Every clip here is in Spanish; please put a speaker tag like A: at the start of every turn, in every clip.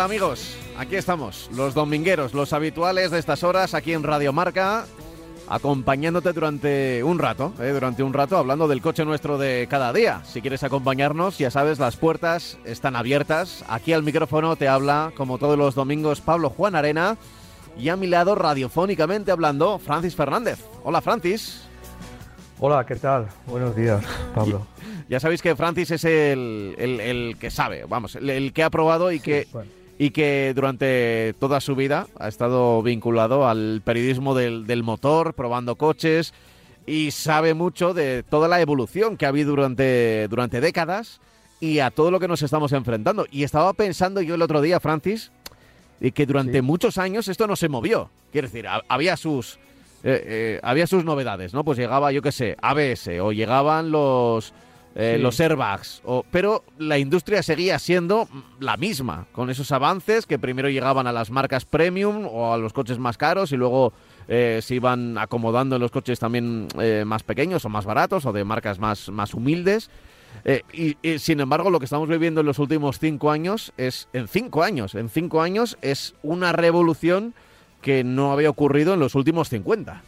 A: tal amigos? Aquí estamos, los domingueros, los habituales de estas horas aquí en Radio Marca, acompañándote durante un rato, ¿eh? durante un rato, hablando del coche nuestro de cada día. Si quieres acompañarnos, ya sabes, las puertas están abiertas. Aquí al micrófono te habla, como todos los domingos, Pablo Juan Arena. Y a mi lado, radiofónicamente hablando, Francis Fernández. Hola, Francis.
B: Hola, ¿qué tal? Buenos días, Pablo.
A: Ya sabéis que Francis es el, el- el que sabe, vamos, el, el que ha probado y que,
B: bueno.
A: Y que durante toda su vida ha estado vinculado al periodismo del, del motor, probando coches y sabe mucho de toda la evolución que ha habido durante, durante décadas y a todo lo que nos estamos enfrentando. Y estaba pensando yo el otro día, Francis, y que durante
B: Sí.
A: muchos años esto no se movió. Quiero decir, ha- había sus eh, eh, había sus novedades, ¿no? Pues llegaba, yo qué sé, ABS o llegaban los eh,
B: Sí.
A: los airbags, o, pero la industria seguía siendo la misma, con esos avances que primero llegaban a las marcas premium o a los coches más caros y luego eh, se iban acomodando en los coches también eh, más pequeños o más baratos o de marcas más, más humildes. Eh, y, y, sin embargo, lo que estamos viviendo en los últimos cinco años es, en cinco años, en cinco años es una revolución que no había ocurrido en los últimos 50.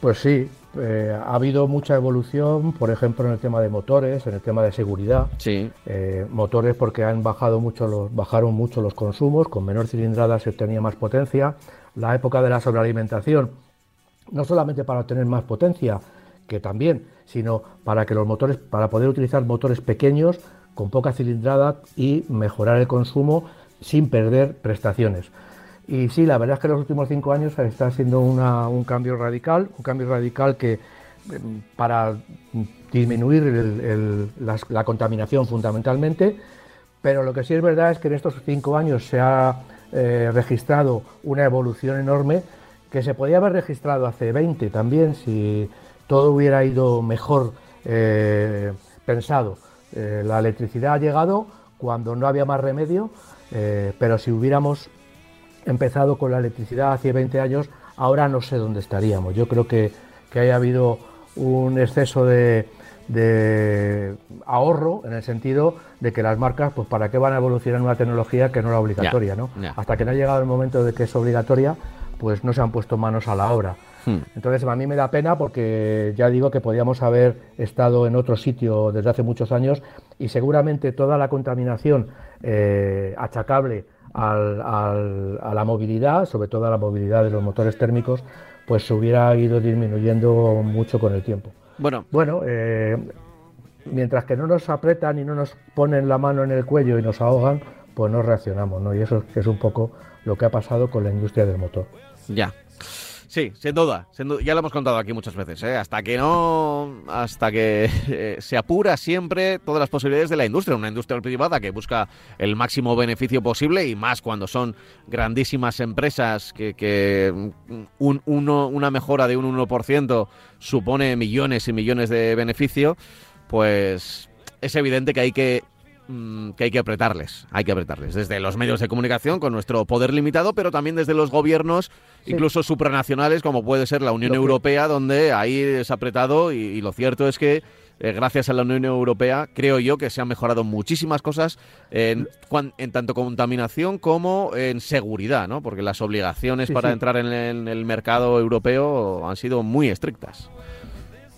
B: Pues sí, eh, ha habido mucha evolución, por ejemplo, en el tema de motores, en el tema de seguridad.
A: Sí.
B: Eh, motores porque han bajado mucho los, bajaron mucho los consumos, con menor cilindrada se obtenía más potencia. La época de la sobrealimentación, no solamente para obtener más potencia, que también, sino para que los motores, para poder utilizar motores pequeños con poca cilindrada y mejorar el consumo sin perder prestaciones. Y sí, la verdad es que los últimos cinco años está siendo un cambio radical, un cambio radical que em, para disminuir la contaminación fundamentalmente, pero lo que sí es verdad es que en estos cinco años se ha eh, registrado una evolución enorme que se podía haber registrado hace 20 también si todo hubiera ido mejor eh, pensado. Eh, la electricidad ha llegado cuando no había más remedio, pero si hubiéramos empezado con la electricidad hace 20 años, ahora no sé dónde estaríamos. Yo creo que, que haya habido un exceso de, de ahorro en el sentido de que las marcas, pues para qué van a evolucionar una tecnología que no era obligatoria, ¿no? Hasta que no ha llegado el momento de que es obligatoria, pues no se han puesto manos a la obra.
A: Hmm.
B: Entonces a mí me da pena porque ya digo que podíamos haber estado en otro sitio desde hace muchos años y seguramente toda la contaminación eh, achacable al- al- a la movilidad, sobre todo a la movilidad de los motores térmicos, pues se hubiera ido disminuyendo mucho con el tiempo.
A: Bueno,
B: Bueno, eh, mientras que no nos apretan y no nos ponen la mano en el cuello y nos ahogan, pues no reaccionamos, ¿no? Y eso es un poco lo que ha pasado con la industria del motor.
A: Ya. Sí, sin duda. Ya lo hemos contado aquí muchas veces, ¿eh? Hasta que no. Hasta que eh, se apura siempre todas las posibilidades de la industria. Una industria privada que busca el máximo beneficio posible y más cuando son grandísimas empresas que, que un, uno, una mejora de un 1% supone millones y millones de beneficio, pues es evidente que hay que mm, que hay que apretarles, hay que apretarles, desde los medios de comunicación con nuestro poder limitado, pero también desde los gobiernos,
B: Sí.
A: incluso supranacionales, como puede ser la Unión
B: Lo que-
A: Europea, donde ahí es apretado y, y lo cierto es que eh, gracias a la Unión Europea creo yo que se han mejorado muchísimas cosas en, cuan- en tanto contaminación como en seguridad, ¿no? Porque las obligaciones
B: Sí,
A: para
B: sí.
A: entrar en el, en el mercado europeo han sido muy estrictas.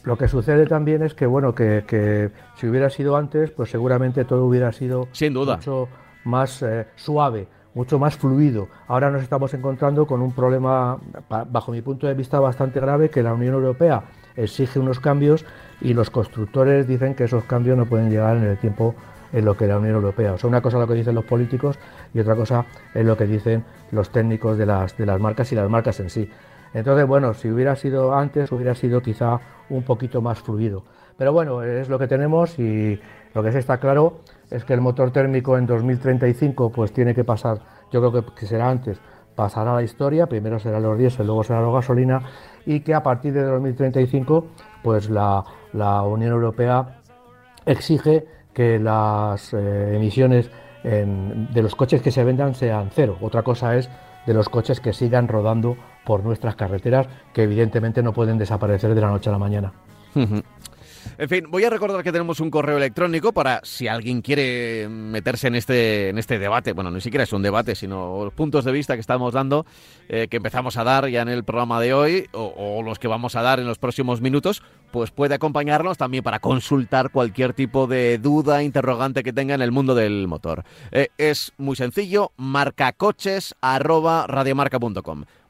B: Lo que sucede también es que, bueno, que, que si hubiera sido antes, pues seguramente todo hubiera sido
A: Sin duda.
B: mucho más eh, suave, mucho más fluido. Ahora nos estamos encontrando con un problema, bajo mi punto de vista, bastante grave, que la Unión Europea exige unos cambios y los constructores dicen que esos cambios no pueden llegar en el tiempo en lo que la Unión Europea. O sea, una cosa es lo que dicen los políticos y otra cosa es lo que dicen los técnicos de las, de las marcas y las marcas en sí. Entonces, bueno, si hubiera sido antes, hubiera sido quizá un poquito más fluido. Pero bueno, es lo que tenemos y lo que sí está claro es que el motor térmico en 2035 pues tiene que pasar, yo creo que, será antes, pasará la historia, primero será los diésel, luego será la gasolina, y que a partir de 2035 pues la, Unión Europea exige que las eh, emisiones de los coches que se vendan sean cero. Otra cosa es de los coches que sigan rodando por nuestras carreteras, que evidentemente no pueden desaparecer de la noche a la mañana.
A: En fin, voy a recordar que tenemos un correo electrónico para si alguien quiere meterse en este, en este debate. Bueno, ni siquiera es un debate, sino los puntos de vista que estamos dando, eh, que empezamos a dar ya en el programa de hoy, o, los que vamos a dar en los próximos minutos, pues puede acompañarnos también para consultar cualquier tipo de duda, interrogante que tenga en el mundo del motor. Eh, es muy sencillo, marcacoches arroba.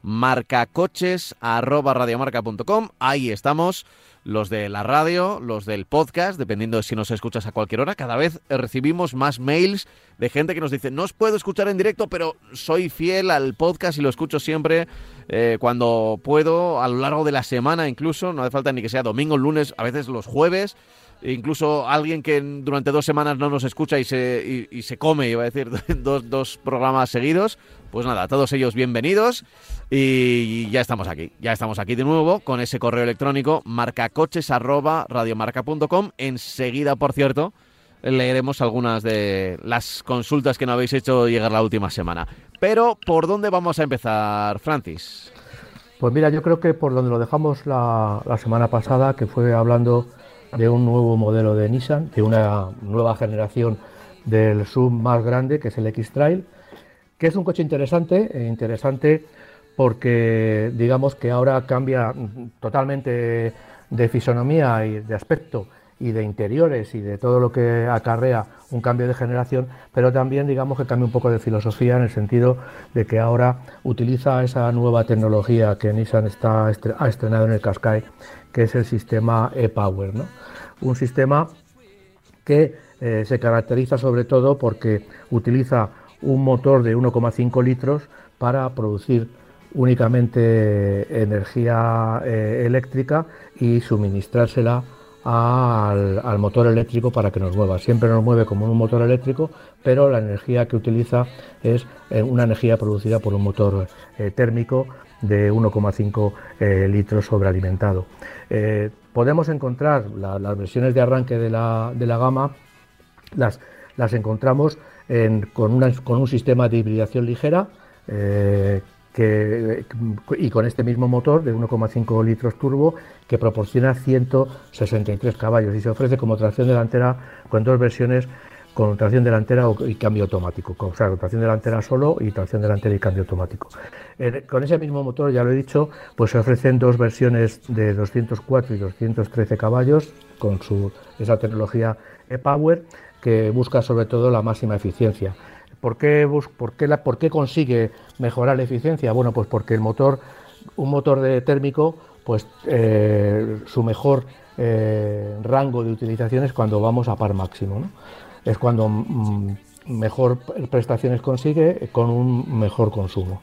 A: Marcacoches arroba radiomarca.com. Ahí estamos los de la radio, los del podcast, dependiendo de si nos escuchas a cualquier hora, cada vez recibimos más mails de gente que nos dice, no os puedo escuchar en directo, pero soy fiel al podcast y lo escucho siempre eh, cuando puedo, a lo largo de la semana incluso, no hace falta ni que sea domingo, lunes, a veces los jueves. Incluso alguien que durante dos semanas no nos escucha y se, y, se come, iba a decir, dos, dos programas seguidos, pues nada, todos ellos bienvenidos y ya estamos aquí, ya estamos aquí de nuevo con ese correo electrónico marcacoches@radiomarca.com. Enseguida, por cierto, leeremos algunas de las consultas que nos habéis hecho llegar la última semana. Pero, ¿por dónde vamos a empezar, Francis?
B: Pues mira, yo creo que por donde lo dejamos la, la semana pasada, que fue hablando de un nuevo modelo de Nissan, de una nueva generación del sub más grande, que es el X-Trail, que es un coche interesante, e interesante porque digamos que ahora cambia totalmente de fisonomía y de aspecto y de interiores y de todo lo que acarrea un cambio de generación, pero también digamos que cambia un poco de filosofía en el sentido de que ahora utiliza esa nueva tecnología que Nissan está, ha estrenado en el Qashqai, que es el sistema e-Power, ¿no? un sistema que eh, se caracteriza sobre todo porque utiliza un motor de 1,5 litros para producir únicamente energía eh, eléctrica y suministrársela al, motor eléctrico para que nos mueva. Siempre nos mueve como un motor eléctrico, pero la energía que utiliza es eh, una energía producida por un motor térmico de 1,5 litros sobrealimentado. podemos encontrar las versiones de arranque de la, gama, las, las encontramos con, con, un sistema de hibridación ligera y con este mismo motor de 1,5 litros turbo que proporciona 163 caballos y se ofrece como tracción delantera con dos versiones con tracción delantera y cambio automático, o sea, tracción delantera solo y tracción delantera y cambio automático. con ese mismo motor, ya lo he dicho, pues se ofrecen dos versiones de 204 y 213 caballos con su, esa tecnología e-Power que busca sobre todo la máxima eficiencia. ¿Por qué, por, qué la, ¿Por qué consigue mejorar la eficiencia? Bueno, pues porque el motor, un motor térmico, pues eh, su mejor eh, rango de utilización es cuando vamos a par máximo. Es cuando mm, mejor prestaciones consigue con un mejor consumo.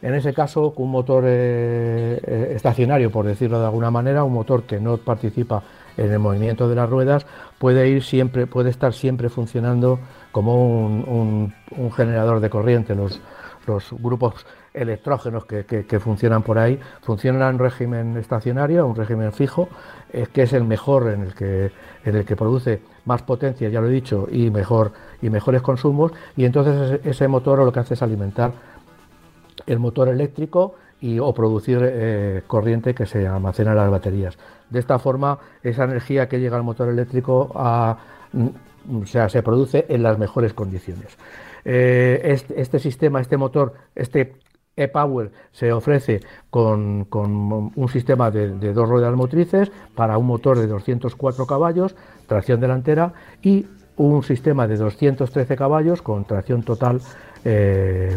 B: En ese caso, un motor eh, estacionario, por decirlo de alguna manera, un motor que no participa en el movimiento de las ruedas, puede ir siempre, puede estar siempre funcionando como un, generador de corriente. Los, grupos electrógenos que, funcionan por ahí funcionan en régimen estacionario, un régimen fijo, eh, que es el mejor en el que produce más potencia, ya lo he dicho, y, mejor, y mejores consumos, y entonces ese motor lo que hace es alimentar el motor eléctrico y, o producir eh, corriente que se almacena en las baterías. De esta forma, esa energía que llega al motor eléctrico sea, se produce en las mejores condiciones. Eh, este, este, sistema, este motor, este e-Power se ofrece con, un sistema de, dos ruedas motrices para un motor de 204 caballos, tracción delantera y un sistema de 213 caballos con tracción total eh,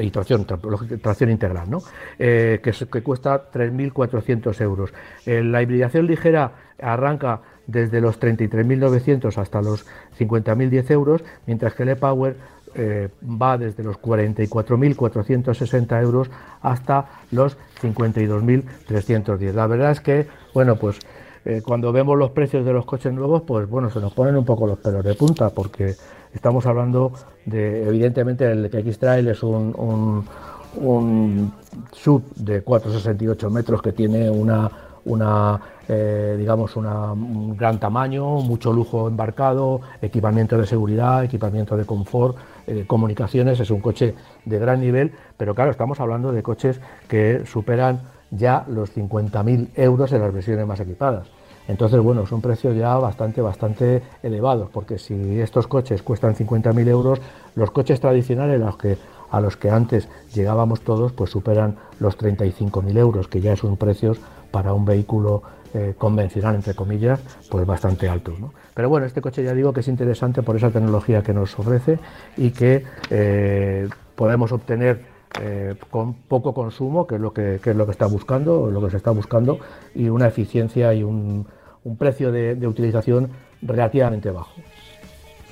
B: y tracción, tracción integral, ¿no? Eh, que, cuesta 3.400 euros. la hibridación ligera arranca desde los 33.900 hasta los 50.010 euros, mientras que el e-Power eh, va desde los 44.460 euros hasta los 52.310. La verdad es que, bueno, pues eh, cuando vemos los precios de los coches nuevos, pues bueno, se nos ponen un poco los pelos de punta, porque Estamos hablando de, evidentemente, el X-Trail es un, un, sub de 4,68 metros que tiene una, una eh, digamos, un gran tamaño, mucho lujo embarcado, equipamiento de seguridad, equipamiento de confort, eh, comunicaciones, es un coche de gran nivel, pero claro, estamos hablando de coches que superan ya los 50.000 euros en las versiones más equipadas. Entonces, bueno, son precios ya bastante, bastante elevados, porque si estos coches cuestan 50.000 euros, los coches tradicionales a los, que, antes llegábamos todos, pues superan los 35.000 euros, que ya son precios para un vehículo eh, convencional, entre comillas, pues bastante altos. Pero bueno, este coche ya digo que es interesante por esa tecnología que nos ofrece y que eh, podemos obtener eh, con poco consumo, que es lo que, es lo que está buscando, lo que se está buscando, y una eficiencia y un, precio de, utilización relativamente bajo.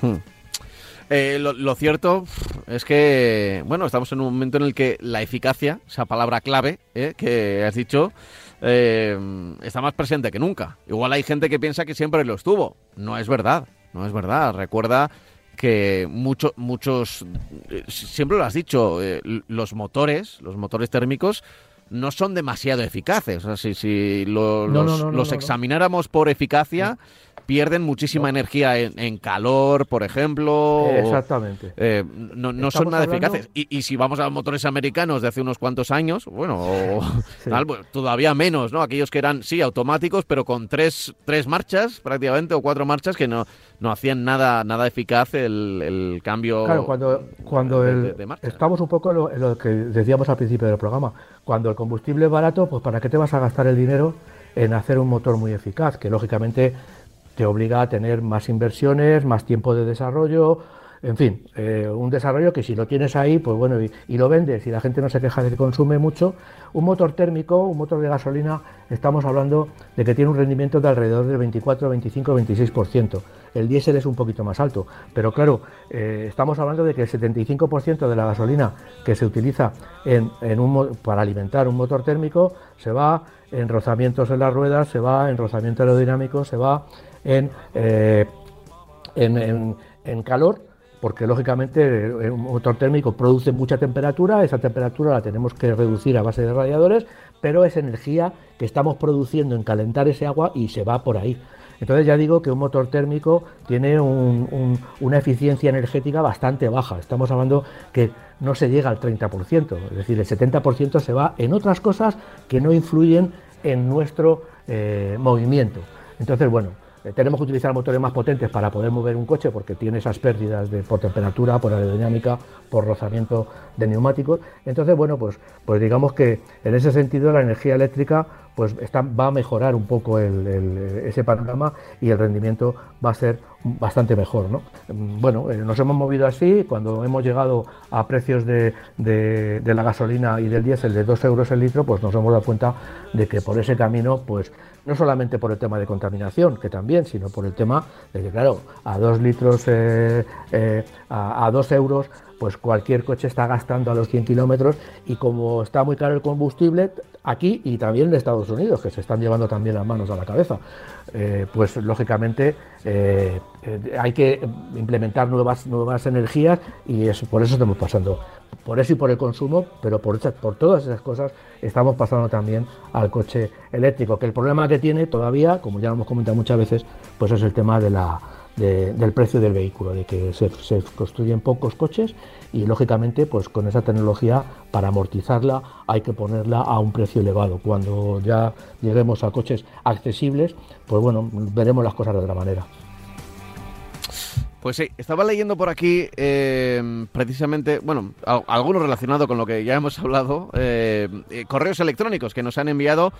A: Hmm. Eh, lo, cierto es que, bueno, estamos en un momento en el que la eficacia, esa palabra clave eh, que has dicho, está más presente que nunca. Igual hay gente que piensa que siempre lo estuvo. No es verdad, no es verdad. Recuerda que muchos, muchos, eh, siempre lo has dicho, eh, los motores, los motores térmicos, no son demasiado eficaces. O sea, si, los, examináramos por eficacia, pierden muchísima energía en, calor, por ejemplo.
B: Exactamente.
A: Eh, no, son nada eficaces. Y, si vamos a los motores americanos de hace unos cuantos años, bueno, pues, todavía menos, ¿no? Aquellos que eran, sí, automáticos, pero con tres, tres marchas prácticamente, o cuatro marchas, que no, no hacían nada, nada eficaz el, cambio.
B: Claro, cuando, cuando estamos un poco en lo, que decíamos al principio del programa. Cuando el combustible es barato, pues ¿para qué te vas a gastar el dinero en hacer un motor muy eficaz? Que lógicamente te obliga a tener más inversiones, más tiempo de desarrollo, en fin, eh, un desarrollo que si lo tienes ahí, pues bueno, y, lo vendes y la gente no se queja de que consume mucho, un motor térmico, un motor de gasolina, estamos hablando de que tiene un rendimiento de alrededor del 24, 25, 26%. El diésel es un poquito más alto, pero claro, eh, estamos hablando de que el 75% de la gasolina que se utiliza para alimentar un motor térmico se va en rozamientos en las ruedas, se va en rozamiento aerodinámico, se va eh, en, en, calor, porque lógicamente un motor térmico produce mucha temperatura, esa temperatura la tenemos que reducir a base de radiadores, pero es energía que estamos produciendo en calentar ese agua y se va por ahí. Entonces ya digo que un motor térmico tiene una eficiencia energética bastante baja. Estamos hablando que no se llega al 30%, es decir, el 70% se va en otras cosas que no influyen en nuestro eh, movimiento. Entonces, bueno, eh, tenemos que utilizar motores más potentes para poder mover un coche porque tiene esas pérdidas de, por temperatura, por aerodinámica, por rozamiento de neumáticos. Entonces, bueno, pues, pues digamos que en ese sentido la energía eléctrica pues va a mejorar un poco ese panorama y el rendimiento va a ser bastante mejor. ¿no? Bueno, eh, nos hemos movido así, cuando hemos llegado a precios de, la gasolina y del diésel de 2 euros el litro, pues nos hemos dado cuenta de que por ese camino, pues no solamente por el tema de contaminación, que también, sino por el tema de que, claro, a 2 litros, eh, eh, a, 2 euros, pues cualquier coche está gastando a los 100 kilómetros y como está muy caro el combustible, aquí y también en Estados Unidos, que se están llevando también las manos a la cabeza, eh, pues lógicamente eh, hay que implementar nuevas, energías y por eso estamos pasando, por eso y por el consumo, pero por, todas esas cosas estamos pasando también al coche eléctrico, que el problema que tiene todavía, como ya lo hemos comentado muchas veces, pues es el tema del precio del vehículo, de que se, construyen pocos coches y lógicamente pues con esa tecnología para amortizarla hay que ponerla a un precio elevado. Cuando ya lleguemos a coches accesibles, pues bueno, veremos las cosas de otra manera.
A: Pues sí, estaba leyendo por aquí eh, precisamente, bueno, algunos relacionado con lo que ya hemos hablado, eh, eh, correos electrónicos que nos han enviado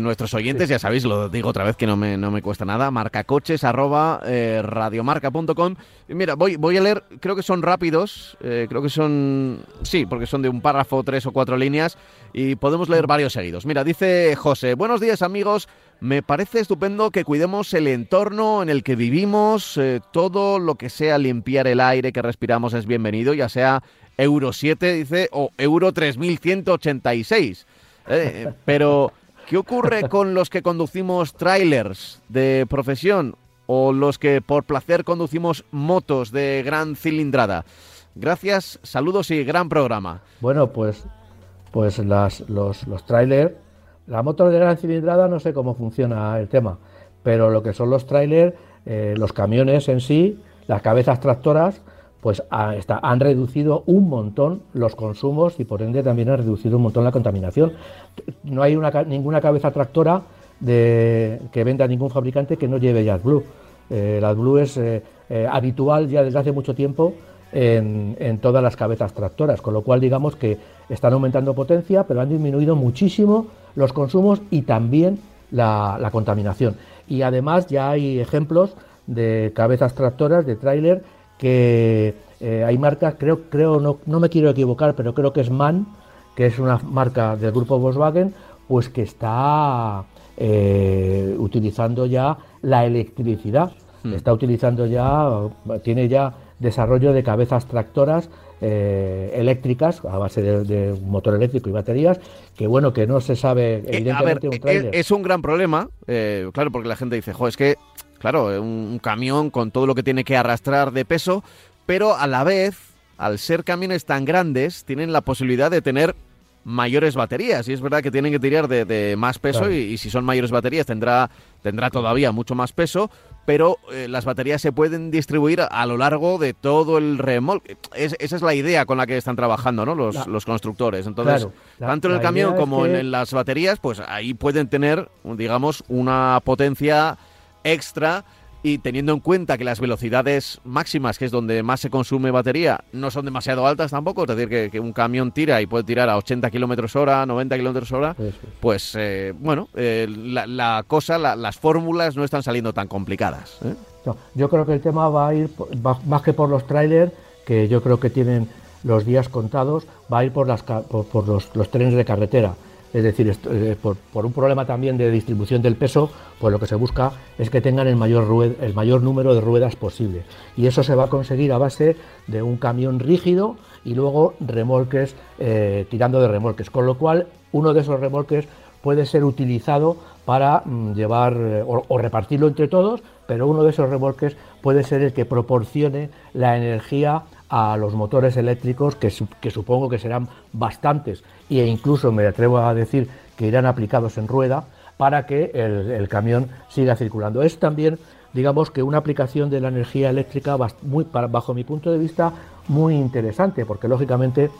A: nuestros oyentes, ya sabéis, lo digo otra vez que no me, no me cuesta nada, marcacoches arroba radiomarca.com. Mira, voy, voy a leer, creo que son rápidos, creo que son, sí, porque son de un párrafo, tres o cuatro líneas, y podemos leer varios seguidos. Mira, dice José, buenos días amigos, me parece estupendo que cuidemos el entorno en el que vivimos, todo lo que sea limpiar el aire que respiramos es bienvenido, ya sea Euro 7, dice, o Euro 3186. pero... ¿Qué ocurre con los que conducimos trailers de profesión o los que por placer conducimos motos de gran cilindrada. Gracias, saludos y gran programa.
B: Bueno, pues, pues las, los, los trailers, la moto de gran cilindrada no sé cómo funciona el tema, pero lo que son los trailers, eh, los camiones en sí, las cabezas tractoras, pues han reducido un montón los consumos y por ende también han reducido un montón la contaminación. No hay una, ninguna cabeza tractora de, que venda ningún fabricante que no lleve JetBlue. Eh, la AdBlue es eh, eh, habitual ya desde hace mucho tiempo en, todas las cabezas tractoras, con lo cual digamos que están aumentando potencia, pero han disminuido muchísimo los consumos y también la, la contaminación. Y además ya hay ejemplos de cabezas tractoras, de tráiler, que eh, hay marcas, creo, creo no, no me quiero equivocar, pero creo que es MAN, que es una marca del grupo Volkswagen, pues que está eh, utilizando ya la electricidad, hmm. está utilizando ya, tiene ya desarrollo de cabezas tractoras eh, eléctricas a base de, motor eléctrico y baterías, que bueno, que no se sabe evidentemente un
A: trailer. Es, un gran problema, claro, porque la gente dice, jo, es que claro, un, camión con todo lo que tiene que arrastrar de peso, pero a la vez, al ser camiones tan grandes, tienen la posibilidad de tener mayores baterías. Y es verdad que tienen que tirar de, más peso y, si son mayores baterías tendrá, tendrá todavía mucho más peso, pero eh, las baterías se pueden distribuir a, lo largo de todo el remolque. esa es la idea con la que están trabajando ¿no? los, los constructores. Entonces, tanto en el camión como en las baterías, pues ahí pueden tener, digamos, una potencia extra y teniendo en cuenta que las velocidades máximas, que es donde más se consume batería, no son demasiado altas tampoco, es decir, que, un camión tira y puede tirar a 80 kilómetros hora, 90 kilómetros hora, pues eh, bueno, eh, la, cosa, las fórmulas no están saliendo tan complicadas. ¿eh?
B: yo creo que el tema va a ir, más que por los trailers, que yo creo que tienen los días contados, va a ir por, las, por, los trenes de carretera es decir, eh, por, un problema también de distribución del peso, pues lo que se busca es que tengan el mayor, número de ruedas posible. Y eso se va a conseguir a base de un camión rígido y luego remolques eh, tirando de remolques. Con lo cual, uno de esos remolques puede ser utilizado para mm, llevar eh, o, repartirlo entre todos, pero uno de esos remolques puede ser el que proporcione la energía a los motores eléctricos, que, supongo que serán bastantes e incluso me atrevo a decir que irán aplicados en rueda para que el, camión siga circulando. Es también, digamos, que una aplicación de la energía eléctrica muy, bajo mi punto de vista muy interesante, porque lógicamente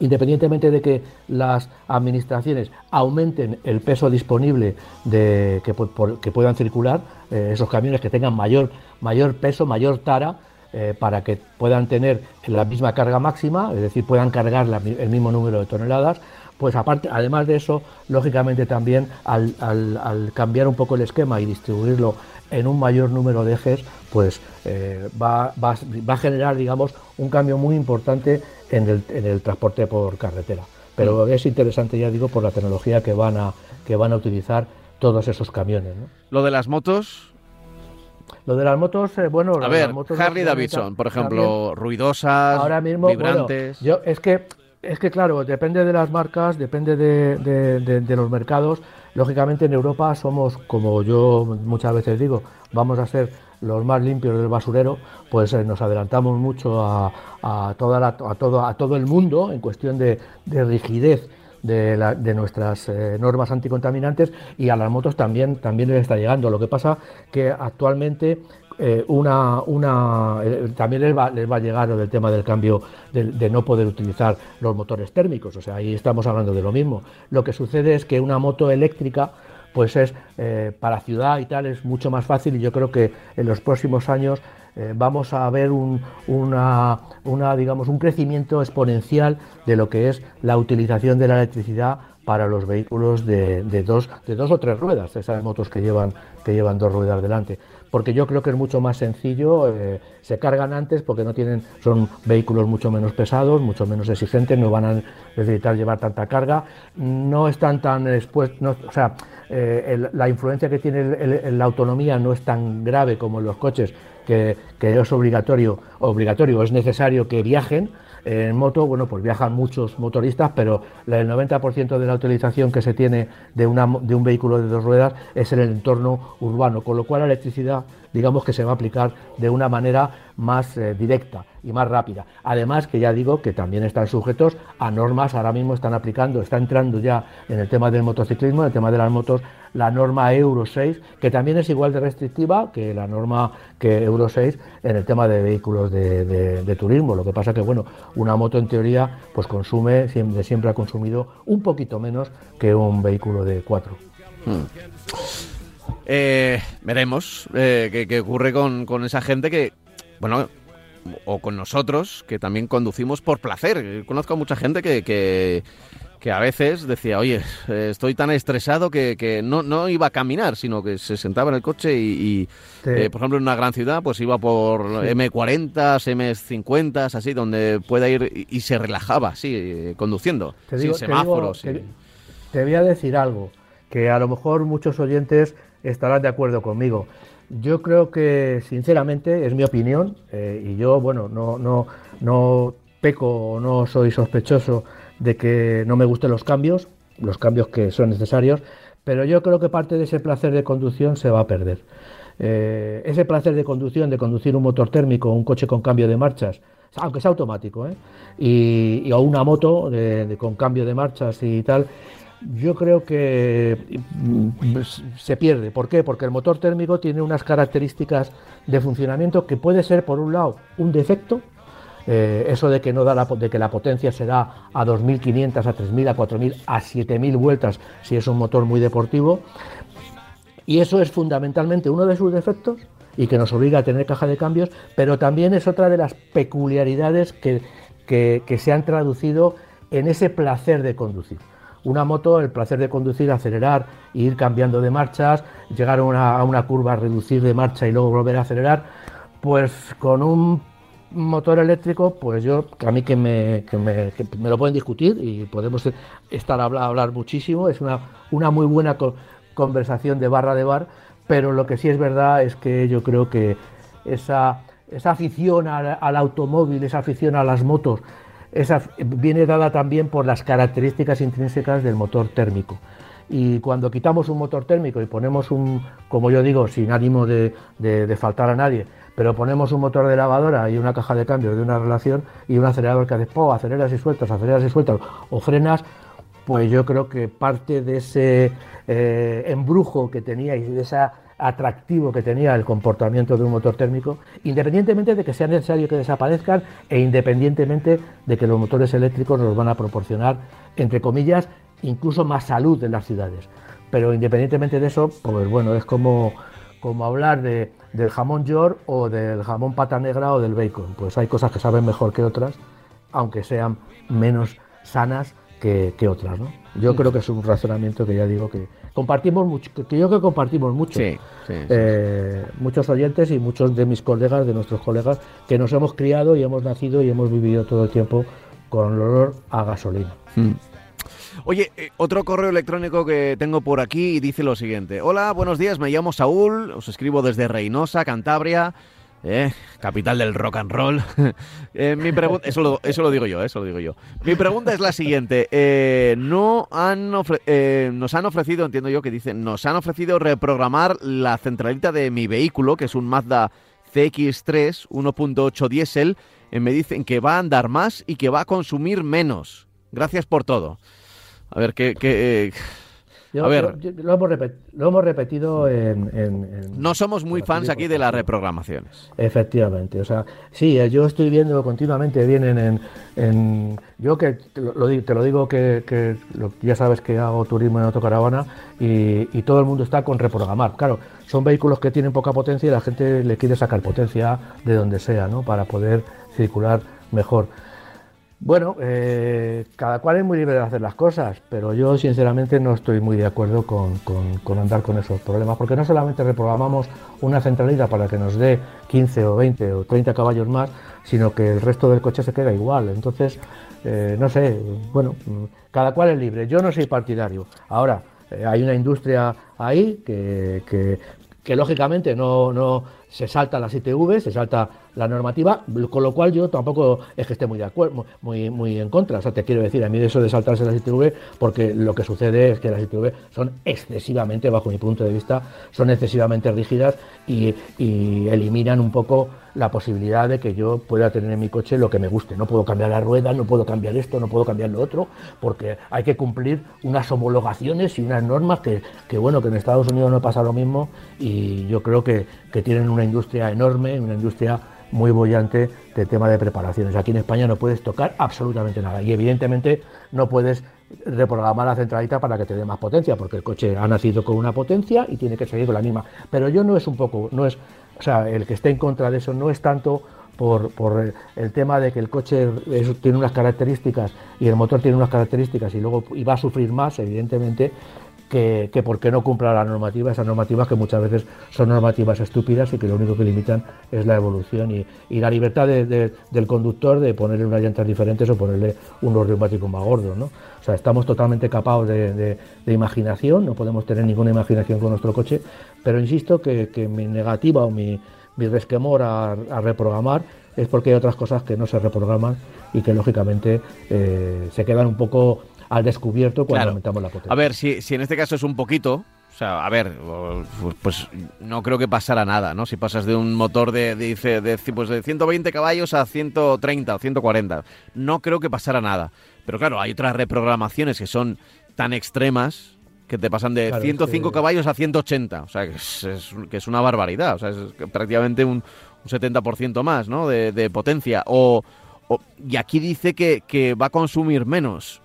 B: independientemente de que las administraciones aumenten el peso disponible de, que, que puedan circular, eh, esos camiones que tengan mayor, mayor peso, mayor tara, eh, para que puedan tener la misma carga máxima, es decir, puedan cargar el mismo número de toneladas, pues aparte, además de eso, lógicamente también al, cambiar un poco el esquema y distribuirlo en un mayor número de ejes, pues eh, va, a generar, digamos, un cambio muy importante en el, transporte por carretera. Pero es interesante, ya digo, por la tecnología que van a, que van a utilizar todos esos camiones.
A: Lo de las motos,
B: lo de las motos, eh, bueno...
A: A ver, Harley Davidson, por ejemplo, ruidosas, ahora mismo, vibrantes...
B: yo, es que, es que, claro, depende de las marcas, depende de, los mercados. Lógicamente en Europa somos, como yo muchas veces digo, vamos a ser los más limpios del basurero, pues eh, nos adelantamos mucho a, toda a, todo, a todo el mundo en cuestión de, rigidez de, nuestras eh, normas anticontaminantes y a las motos también, también les está llegando. Lo que pasa que actualmente eh, una, una eh, también les va, les va a llegar el tema del cambio de, no poder utilizar los motores térmicos. O sea, ahí estamos hablando de lo mismo. Lo que sucede es que una moto eléctrica pues es para ciudad y tal es mucho más fácil y yo creo que en los próximos años eh, vamos a ver un, una, digamos, un crecimiento exponencial de lo que es la utilización de la electricidad para los vehículos de, dos, de dos o tres ruedas, esas motos que llevan, que llevan dos ruedas delante. Porque yo creo que es mucho más sencillo, eh, se cargan antes porque no tienen, son vehículos mucho menos pesados, mucho menos exigentes, no van a necesitar llevar tanta carga, no están tan expuestos, o sea, eh, la influencia que tiene la autonomía no es tan grave como en los coches que, es obligatorio, obligatorio, es necesario que viajen, En moto, bueno, pues viajan muchos motoristas, pero el 90% de la utilización que se tiene de, una, de un vehículo de dos ruedas es en el entorno urbano, con lo cual la electricidad digamos que se va a aplicar de una manera más eh, directa y más rápida. Además que ya digo que también están sujetos a normas, ahora mismo están aplicando, está entrando ya en el tema del motociclismo, en el tema de las motos, la norma Euro 6, que también es igual de restrictiva que la norma que Euro 6 en el tema de vehículos de, turismo. Lo que pasa que, bueno, una moto en teoría pues consume, siempre, siempre ha consumido un poquito menos que un vehículo de cuatro. Hmm.
A: Eh, veremos eh, qué, ocurre con, esa gente que, bueno, o con nosotros, que también conducimos por placer. Conozco a mucha gente que, que, a veces decía, oye, estoy tan estresado que, no, no iba a caminar, sino que se sentaba en el coche y, eh, por ejemplo, en una gran ciudad, pues iba por M40, M50, así, donde pueda ir y, se relajaba, así, conduciendo, sin semáforos.
B: te voy a decir algo, que a lo mejor muchos oyentes estarán de acuerdo conmigo. Yo creo que, sinceramente, es mi opinión, eh, y yo, bueno, no, no, no peco no soy sospechoso de que no me gusten los cambios, los cambios que son necesarios, pero yo creo que parte de ese placer de conducción se va a perder. Eh, ese placer de conducción, de conducir un motor térmico, un coche con cambio de marchas, aunque sea automático, ¿eh? y, o una moto con cambio de marchas y tal, yo creo que mm, se pierde. ¿Por qué? Porque el motor térmico tiene unas características de funcionamiento que puede ser, por un lado, un defecto, eh, eso de que no da la, de que la potencia se da a 2.500, a 3.000, a 4.000, a 7.000 vueltas si es un motor muy deportivo. Y eso es fundamentalmente uno de sus defectos y que nos obliga a tener caja de cambios, pero también es otra de las peculiaridades que se han traducido en ese placer de conducir. Una moto, el placer de conducir, acelerar, ir cambiando de marchas, llegar a una, curva, reducir de marcha y luego volver a acelerar, pues con un motor eléctrico, pues yo, a mí que me, me, lo pueden discutir y podemos estar a hablar, muchísimo, es una, una muy buena conversación de barra de bar, pero lo que sí es verdad es que yo creo que esa, esa afición al automóvil, esa afición a las motos, esa viene dada también por las características intrínsecas del motor térmico. Y cuando quitamos un motor térmico y ponemos un, como yo digo, sin ánimo de, faltar a nadie, pero ponemos un motor de lavadora y una caja de cambios de una relación y un acelerador que hace, po, aceleras y sueltas, aceleras y sueltas, o frenas, pues yo creo que parte de ese eh, embrujo que tenía y de esa atractivo que tenía el comportamiento de un motor térmico, independientemente de que sea necesario que desaparezcan e independientemente de que los motores eléctricos nos van a proporcionar, entre comillas, incluso más salud en las ciudades. Pero independientemente de eso, pues bueno, es como, como hablar de, del jamón york o del jamón pata negra o del bacon. Pues hay cosas que saben mejor que otras, aunque sean menos sanas que, otras. ¿no? Yo creo que es un razonamiento que ya digo que, compartimos mucho, que yo que compartimos mucho, eh, muchos oyentes y muchos de mis colegas, de nuestros colegas, que nos hemos criado y hemos nacido y hemos vivido todo el tiempo con el olor a gasolina. Hmm.
A: Oye, eh, otro correo electrónico que tengo por aquí dice lo siguiente. Hola, buenos días, me llamo Saúl, os escribo desde Reynosa, Cantabria. Eh, capital del rock and roll. Eh, mi eso lo, eso lo digo yo, eso lo digo yo. Mi pregunta es la siguiente: eh, no han nos han ofrecido, entiendo yo que dicen, nos han ofrecido reprogramar la centralita de mi vehículo, que es un Mazda CX3 1.8 diésel. me dicen que va a andar más y que va a consumir menos. Gracias por todo. A ver, ¿qué,
B: a ver. Lo, hemos repetido en,
A: No somos muy fans aquí de las reprogramaciones.
B: Efectivamente. O sea, sí, eh, yo estoy viendo continuamente, vienen en... yo que te lo, digo que, ya sabes que hago turismo en autocaravana y, y todo el mundo está con reprogramar. Claro, son vehículos que tienen poca potencia y la gente le quiere sacar potencia de donde sea, ¿no? Para poder circular mejor. Bueno, eh, cada cual es muy libre de hacer las cosas, pero yo sinceramente no estoy muy de acuerdo con, andar con esos problemas, porque no solamente reprogramamos una centralita para que nos dé 15 o 20 o 30 caballos más, sino que el resto del coche se queda igual. Entonces, eh, no sé, bueno, cada cual es libre. Yo no soy partidario. Ahora, eh, hay una industria ahí que, lógicamente no, no se salta la ITV, se salta la normativa, con lo cual yo tampoco es que esté muy de acuerdo, muy, muy en contra. O sea, te quiero decir, a mí de eso de saltarse las ITV, porque lo que sucede es que las ITV son excesivamente, bajo mi punto de vista, son excesivamente rígidas y eliminan un poco la posibilidad de que yo pueda tener en mi coche lo que me guste. No puedo cambiar la rueda, no puedo cambiar esto, no puedo cambiar lo otro, porque hay que cumplir unas homologaciones y unas normas que, que bueno, que en Estados Unidos no pasa lo mismo y yo creo que, que tienen una industria enorme, una industria muy bollante de tema de preparaciones. Aquí en España no puedes tocar absolutamente nada y evidentemente no puedes reprogramar la centralita para que te dé más potencia, porque el coche ha nacido con una potencia y tiene que seguir con la misma. Pero yo no es un poco, no es, o sea, el que esté en contra de eso no es tanto por, por el tema de que el coche tiene unas características y el motor tiene unas características y luego y va a sufrir más, evidentemente, que, que porque no cumpla la normativa, esas normativas que muchas veces son normativas estúpidas y que lo único que limitan es la evolución y, la libertad de, de, del conductor de ponerle unas llantas diferentes o ponerle unos neumáticos más gordos. ¿no? O sea, estamos totalmente capados de, imaginación, no podemos tener ninguna imaginación con nuestro coche, pero insisto que, mi negativa o mi, mi resquemor a, a, reprogramar es porque hay otras cosas que no se reprograman y que lógicamente eh, se quedan un poco al descubierto cuando
A: Claro.
B: aumentamos la potencia.
A: A ver, si, si en este caso es un poquito, o sea, a ver, o- pues no creo que pasara nada, ¿no? Si pasas de un motor de, de, dice, de, pues de 120 caballos a 130 o 140, no creo que pasara nada. Pero claro, hay otras reprogramaciones que son tan extremas que te pasan de
B: Claro, es
A: 105
B: que-
A: caballos a 180, o sea, que es, es- que es una barbaridad, o sea, es prácticamente un, un 70% más, ¿no? De, de potencia. O, o- y aquí dice que, que va a consumir menos.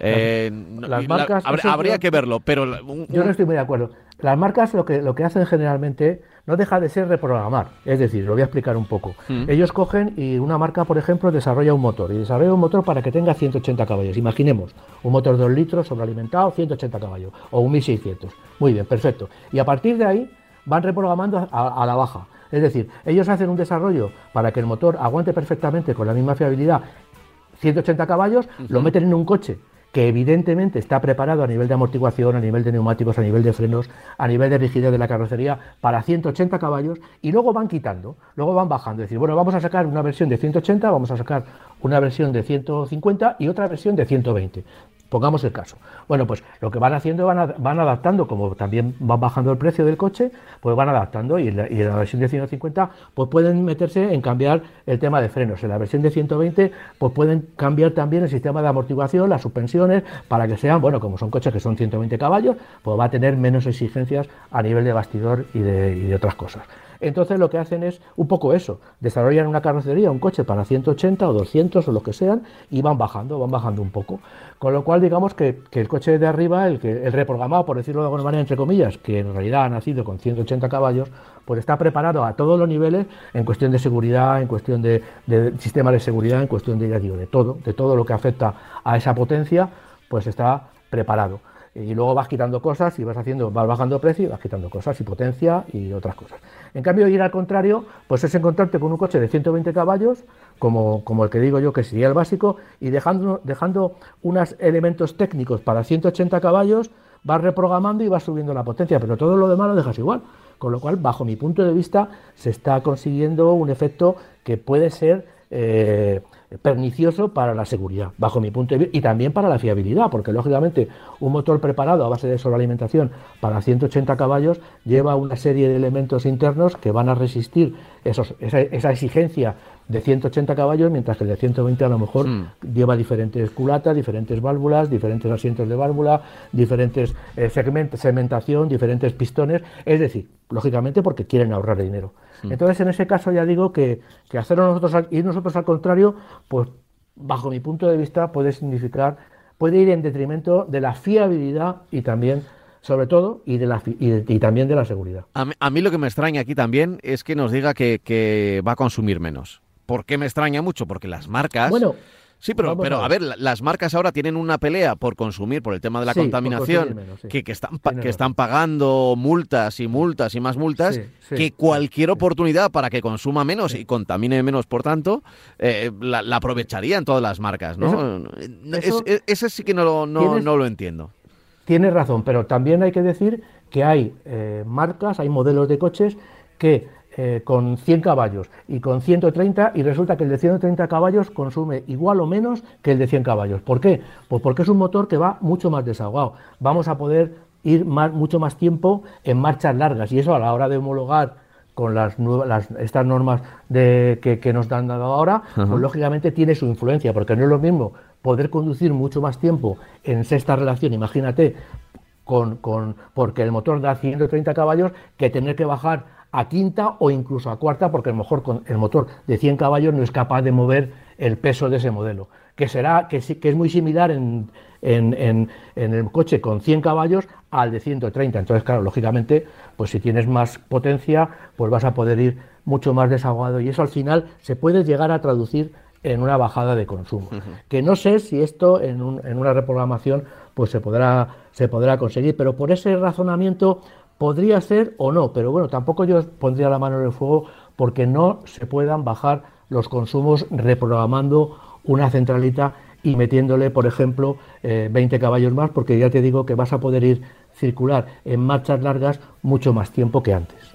A: Eh,
B: las
A: la-
B: marcas,
A: habría que verlo, pero un-
B: Yo no estoy muy de acuerdo. Las marcas lo que, lo que hacen generalmente no deja de ser reprogramar. Es decir, lo voy a explicar un poco.
A: Mm.
B: Ellos cogen y una marca, por ejemplo, desarrolla un motor. Y desarrolla un motor para que tenga 180 caballos. Imaginemos un motor de 2 litros sobrealimentado, 180 caballos. O un 1600. Muy bien, perfecto. Y a partir de ahí van reprogramando a, a la baja. Es decir, ellos hacen un desarrollo para que el motor aguante perfectamente con la misma fiabilidad 180 caballos, lo meten en un coche que evidentemente está preparado a nivel de amortiguación, a nivel de neumáticos, a nivel de frenos, a nivel de rigidez de la carrocería para 180 caballos y luego van quitando, luego van bajando. Es decir, bueno, vamos a sacar una versión de 180, vamos a sacar una versión de 150 y otra versión de 120. Pongamos el caso. Bueno, pues lo que van haciendo van, van adaptando, como también van bajando el precio del coche, pues van adaptando y en, la, versión de 150 pues pueden meterse en cambiar el tema de frenos. En la versión de 120 pues pueden cambiar también el sistema de amortiguación, las suspensiones, para que sean, bueno, como son coches que son 120 caballos, pues va a tener menos exigencias a nivel de bastidor y de otras cosas. Entonces lo que hacen es un poco eso, desarrollan una carrocería, un coche para 180 o 200 o lo que sean y van bajando, van bajando un poco. Con lo cual digamos que, el coche de arriba, el, que, el reprogramado, por decirlo de alguna manera, entre comillas, que en realidad ha nacido con 180 caballos, pues está preparado a todos los niveles en cuestión de seguridad, en cuestión de, de sistemas de seguridad, en cuestión de, de todo, de todo lo que afecta a esa potencia, pues está preparado y luego vas quitando cosas y vas haciendo, vas bajando precio y vas quitando cosas y potencia y otras cosas. En cambio, ir al contrario, pues es encontrarte con un coche de 120 caballos, como, como el que digo yo que sería el básico, y dejando, dejando unos elementos técnicos para 180 caballos, vas reprogramando y vas subiendo la potencia, pero todo lo demás lo dejas igual. Con lo cual, bajo mi punto de vista, se está consiguiendo un efecto que puede ser eh, pernicioso para la seguridad, bajo mi punto de vista, y también para la fiabilidad, porque lógicamente un motor preparado a base de sobrealimentación para 180 caballos lleva una serie de elementos internos que van a resistir esa exigencia de 180 caballos, mientras que el de 120 a lo mejor
A: Mm.
B: lleva diferentes culatas, diferentes válvulas, diferentes asientos de válvula, diferentes eh, segment- segmentación, diferentes pistones, es decir, lógicamente porque quieren ahorrar dinero. Entonces, en ese caso ya digo que, que hacerlo nosotros al- ir nosotros al contrario, pues bajo mi punto de vista puede significar, puede ir en detrimento de la fiabilidad y también, sobre todo, y, de la, y, de- y también de la seguridad.
A: A mí, a mí lo que me extraña aquí también es que nos diga que, que va a consumir menos. ¿Por qué me extraña mucho? Porque las marcas...
B: Bueno,
A: Sí, pero,
B: vamos
A: pero
B: a
A: ver, la- las marcas ahora tienen una pelea por consumir, por el tema de la
B: Sí,
A: contaminación,
B: consumir menos, sí.
A: que, que están, pa- que están pagando multas y multas y más multas,
B: Sí,
A: que cualquier oportunidad para que consuma menos y contamine menos, por tanto, eh, la, la aprovecharían todas las marcas, ¿no?
B: Eso- eso-
A: es- es- ese sí que no, lo- no,
B: Tienes-
A: no lo entiendo.
B: Tienes razón, pero también hay que decir que hay eh, marcas, hay modelos de coches que eh, con 100 caballos y con 130 y resulta que el de 130 caballos consume igual o menos que el de 100 caballos. ¿Por qué? Pues porque es un motor que va mucho más desahogado. Vamos a poder ir mucho más tiempo en marchas largas y eso a la hora de homologar con las nuevas, estas normas de, que, nos dan dado ahora, pues lógicamente tiene su influencia, porque no es lo mismo poder conducir mucho más tiempo en sexta relación, imagínate, con, con, porque el motor da 130 caballos, que tener que bajar a quinta o incluso a cuarta, porque a lo mejor con el motor de 100 caballos no es capaz de mover el peso de ese modelo, que será que, que es muy similar en, en, el coche con 100 caballos al de 130. Entonces, claro, lógicamente, pues si tienes más potencia, pues vas a poder ir mucho más desahogado y eso al final se puede llegar a traducir en una bajada de consumo. Que no sé si esto en, en, una reprogramación pues se podrá, se podrá conseguir, pero por ese razonamiento Podría ser o no, pero bueno, tampoco yo pondría la mano en el fuego porque no se puedan bajar los consumos reprogramando una centralita y metiéndole, por ejemplo, 20 eh, caballos más, porque ya te digo que vas a poder ir circular en marchas largas mucho más tiempo que antes.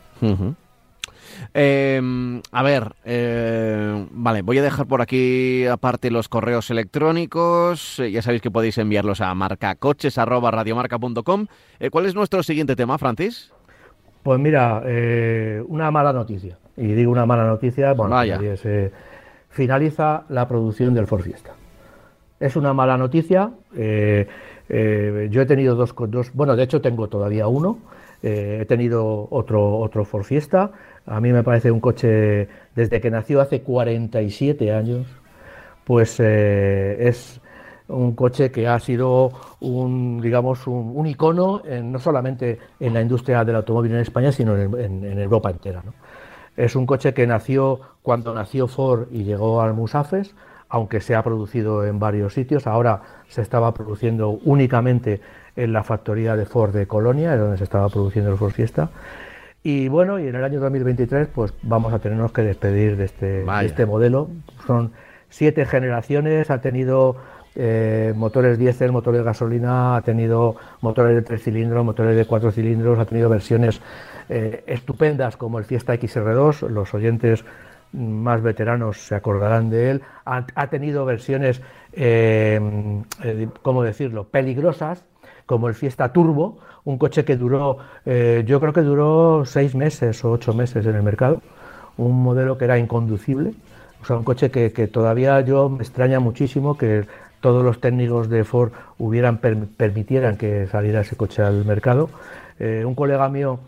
A: Em, a ver, eh, vale, voy a dejar por aquí aparte los correos electrónicos. Eh, ya sabéis que podéis enviarlos a marcacoches@radiomarca.com. Eh, ¿Cuál es nuestro siguiente tema, Francis?
B: Pues mira, una mala noticia. Y digo una mala noticia, bueno, finaliza la producción del Ford Fiesta. Es una mala noticia. yo he tenido dos, dos, bueno, de hecho tengo todavía uno. he tenido otro, otro Ford Fiesta. A mí me parece un coche, desde que nació hace 47 años, pues eh, es un coche que ha sido un, digamos, un, icono no solamente en la industria del automóvil en España, sino en, Europa entera. Es un coche que nació cuando nació Ford y llegó al Musafes, aunque se ha producido en varios sitios. Ahora se estaba produciendo únicamente en la factoría de Ford de Colonia, donde se estaba produciendo el Ford Fiesta. Y bueno, y en el año 2023 pues vamos a tenernos que despedir de este, este modelo. Son siete generaciones, ha tenido eh, motores diésel, motores de gasolina, ha tenido motores de tres cilindros, motores de cuatro cilindros, ha tenido versiones eh, estupendas como el Fiesta XR2, los oyentes más veteranos se acordarán de él, ha, tenido versiones, eh, ¿cómo decirlo?, peligrosas, como el Fiesta Turbo, un coche que duró, eh, yo creo que duró seis meses o ocho meses en el mercado, un modelo que era inconducible, o sea, un coche que, todavía yo me extraña muchísimo que todos los técnicos de Ford hubieran permitieran que saliera ese coche al mercado. Eh, un colega mío,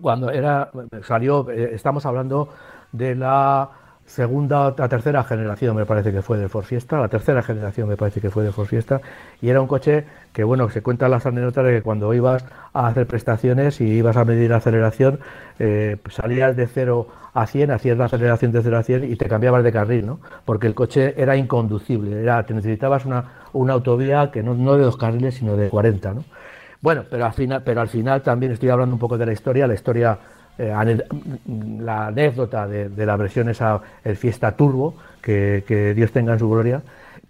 B: cuando era salió, eh, estamos hablando de la segunda, la tercera generación me parece que fue de Ford Fiesta, la tercera generación me parece que fue de Ford Fiesta, y era un coche que, bueno, se cuentan las anécdotas de que cuando ibas a hacer prestaciones y ibas a medir aceleración, eh, salías de 0 a 100, hacías la aceleración de 0 a 100 y te cambiabas de carril, ¿no? Porque el coche era inconducible, era, te necesitabas una, una autovía que no, no de dos carriles, sino de 40, ¿no? Bueno, pero al final, pero al final también estoy hablando un poco de la historia, la historia eh, la anécdota de, la versión esa, el Fiesta Turbo, que, Dios tenga en su gloria,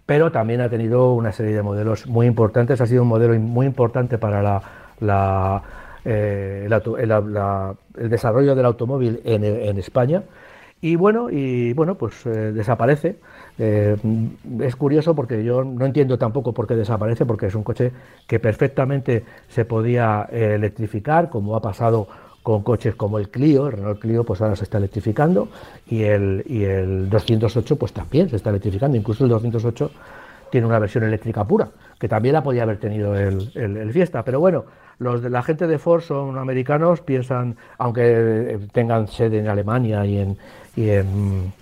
B: pero también ha tenido una serie de modelos muy importantes, ha sido un modelo muy importante para la, eh, el, desarrollo del automóvil en, España. Y bueno, y bueno, pues eh, desaparece. es curioso porque yo no entiendo tampoco por qué desaparece, porque es un coche que perfectamente se podía electrificar, como ha pasado con coches como el Clio, el Renault Clio pues ahora se está electrificando y el, y el 208 pues también se está electrificando, incluso el 208 tiene una versión eléctrica pura, que también la podía haber tenido el, el, Fiesta, pero bueno, los de la gente de Ford son americanos, piensan, aunque eh, tengan sede en Alemania y en, y en,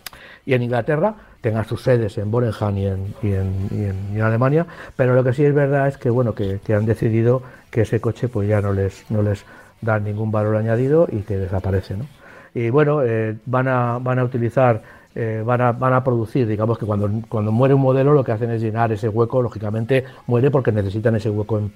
B: y en Inglaterra, tengan sus sedes en Borenham y en, y en, y en, Alemania, pero lo que sí es verdad es que bueno que, que, han decidido que ese coche pues ya no les, no les dar ningún valor añadido y que desaparece. ¿no? Y bueno, eh, van, a, van a utilizar, eh, van, a, van a producir, digamos que cuando, cuando muere un modelo lo que hacen es llenar ese hueco, lógicamente muere porque necesitan ese hueco en,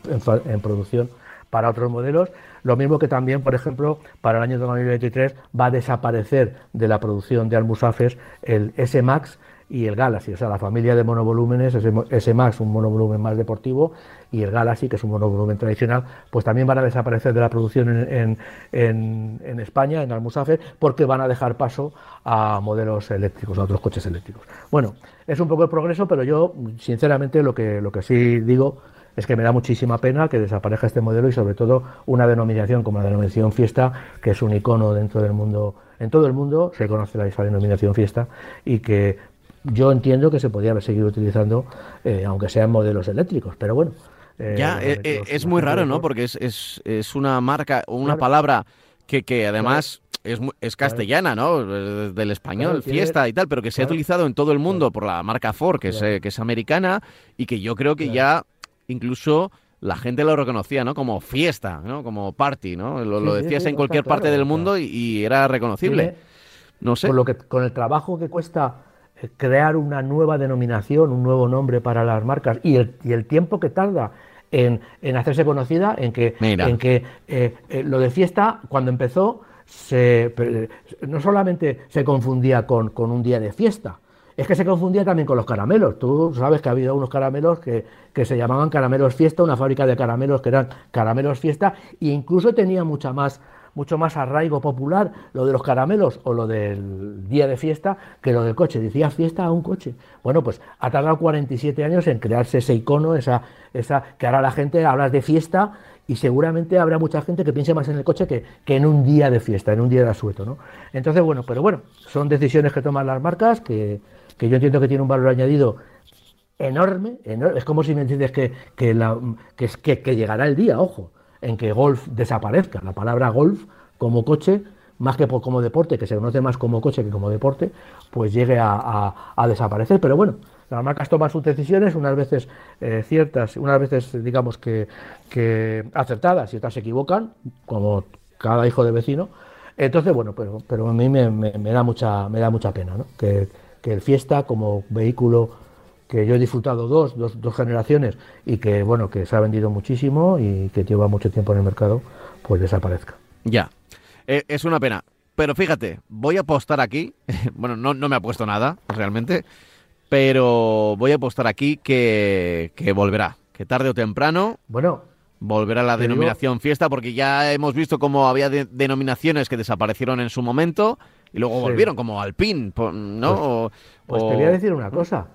B: en, producción para otros modelos. Lo mismo que también, por ejemplo, para el año 2023 va a desaparecer de la producción de Almusafes el S-Max y el Galaxy, o sea, la familia de monovolúmenes, ese, ese Max, un monovolumen más deportivo, y el Galaxy, que es un monovolumen tradicional, pues también van a desaparecer de la producción en, en, en, España, en Almusafe, porque van a dejar paso a modelos eléctricos, a otros coches eléctricos. Bueno, es un poco el progreso, pero yo, sinceramente, lo que, lo que sí digo es que me da muchísima pena que desaparezca este modelo y sobre todo una denominación como la denominación fiesta, que es un icono dentro del mundo, en todo el mundo se conoce esa denominación fiesta y que yo entiendo que se podría seguir utilizando, eh, aunque sean modelos eléctricos, pero bueno.
A: Eh, ya, eh, es muy raro, ¿no? Porque es, es, es una marca, una palabra que, que además es, es castellana, ¿no? Del español, fiesta y tal, pero que se ha utilizado en todo el mundo por la marca Ford, que, es, que es americana, y que yo creo que ya incluso la gente lo reconocía, ¿no? Como fiesta, ¿no? Como party, ¿no? Lo, decías en cualquier parte del mundo y, era reconocible. No sé.
B: Con, lo que, con el trabajo que cuesta crear una nueva denominación, un nuevo nombre para las marcas y el, y el tiempo que tarda en, en, hacerse conocida, en que, en que eh, eh, lo de fiesta, cuando empezó, se, no solamente se confundía con, con un día de fiesta, es que se confundía también con los caramelos. Tú sabes que ha habido unos caramelos que, se llamaban caramelos fiesta, una fábrica de caramelos que eran caramelos fiesta, e incluso tenía mucha más, mucho más arraigo popular lo de los caramelos o lo del día de fiesta que lo del coche. Decía fiesta a un coche. Bueno, pues ha tardado 47 años en crearse ese icono, esa, esa, que ahora la gente habla de fiesta y seguramente habrá mucha gente que piense más en el coche que, que, en un día de fiesta, en un día de asueto, ¿no? Entonces, bueno, pero bueno, son decisiones que toman las marcas que, que yo entiendo que tiene un valor añadido enorme, es como si me entiendes que, que, la, que, que, llegará el día, ojo, en que golf desaparezca. La palabra golf como coche, más que como deporte, que se conoce más como coche que como deporte, pues llegue a, a, desaparecer. Pero bueno, las marcas toman sus decisiones, unas veces eh, ciertas, unas veces digamos que, que, acertadas y otras se equivocan, como cada hijo de vecino. Entonces, bueno, pero, pero a mí me, me, da mucha, me da mucha pena ¿no? que, que el Fiesta como vehículo que yo he disfrutado dos, dos, generaciones y que bueno que se ha vendido muchísimo y que lleva mucho tiempo en el mercado, pues desaparezca.
A: Ya, eh, es una pena. Pero fíjate, voy a apostar aquí, bueno, no, no me ha puesto nada realmente, pero voy a apostar aquí que, que volverá, que tarde o temprano.
B: Bueno,
A: volverá la denominación fiesta, porque ya hemos visto cómo había denominaciones que desaparecieron en su momento y luego volvieron, como Alpine, ¿no?
B: Pues, pues te voy a decir una cosa,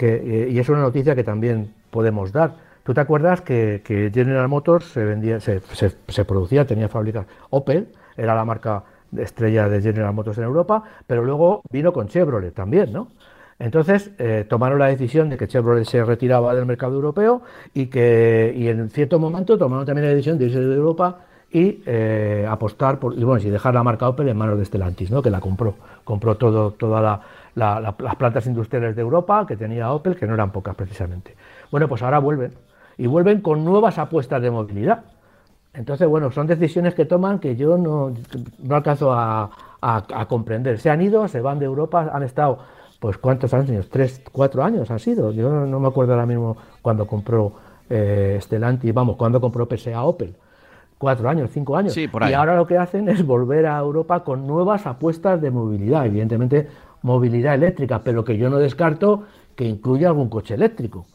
B: eh, y es una noticia que también podemos dar. ¿Tú te acuerdas que, General Motors se vendía, se, se, producía, tenía fábricas Opel, era la marca estrella de General Motors en Europa, pero luego vino con Chevrolet también, ¿no? Entonces eh, tomaron la decisión de que Chevrolet se retiraba del mercado europeo y que y en cierto momento tomaron también la decisión de irse de Europa y eh, apostar por y bueno y dejar la marca Opel en manos de Stellantis, ¿no? que la compró, compró todo, todas las plantas industriales de Europa que tenía Opel, que no eran pocas precisamente. Bueno, pues ahora vuelven y vuelven con nuevas apuestas de movilidad. Entonces, bueno, son decisiones que toman que yo no, no alcanzo a, a comprender. Se han ido, se van de Europa, han estado pues ¿cuántos años? ¿Tres, cuatro años han sido? Yo no, me acuerdo ahora mismo cuando compró eh, Stellantis, vamos, cuando compró PSA Opel. Cuatro años, cinco años.
A: Y
B: ahora lo que hacen es volver a Europa con nuevas apuestas de movilidad, evidentemente movilidad eléctrica, pero que yo no descarto que incluya algún coche eléctrico.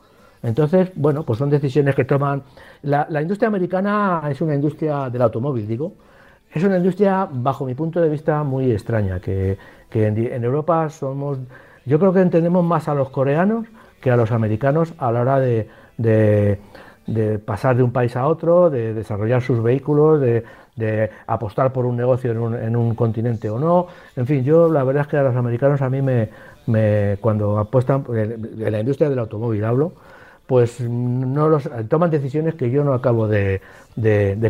B: Entonces, bueno, pues son decisiones que toman. La, industria americana es una industria del automóvil, digo. Es una industria, bajo mi punto de vista, muy extraña, que, en Europa somos yo creo que entendemos más a los coreanos que a los americanos a la hora de, pasar de un país a otro, de desarrollar sus vehículos, de, apostar por un negocio en un, continente o no. En fin, yo la verdad es que a los americanos a mí me, cuando apuestan, en la industria del automóvil hablo, pues no los toman decisiones que yo no acabo de,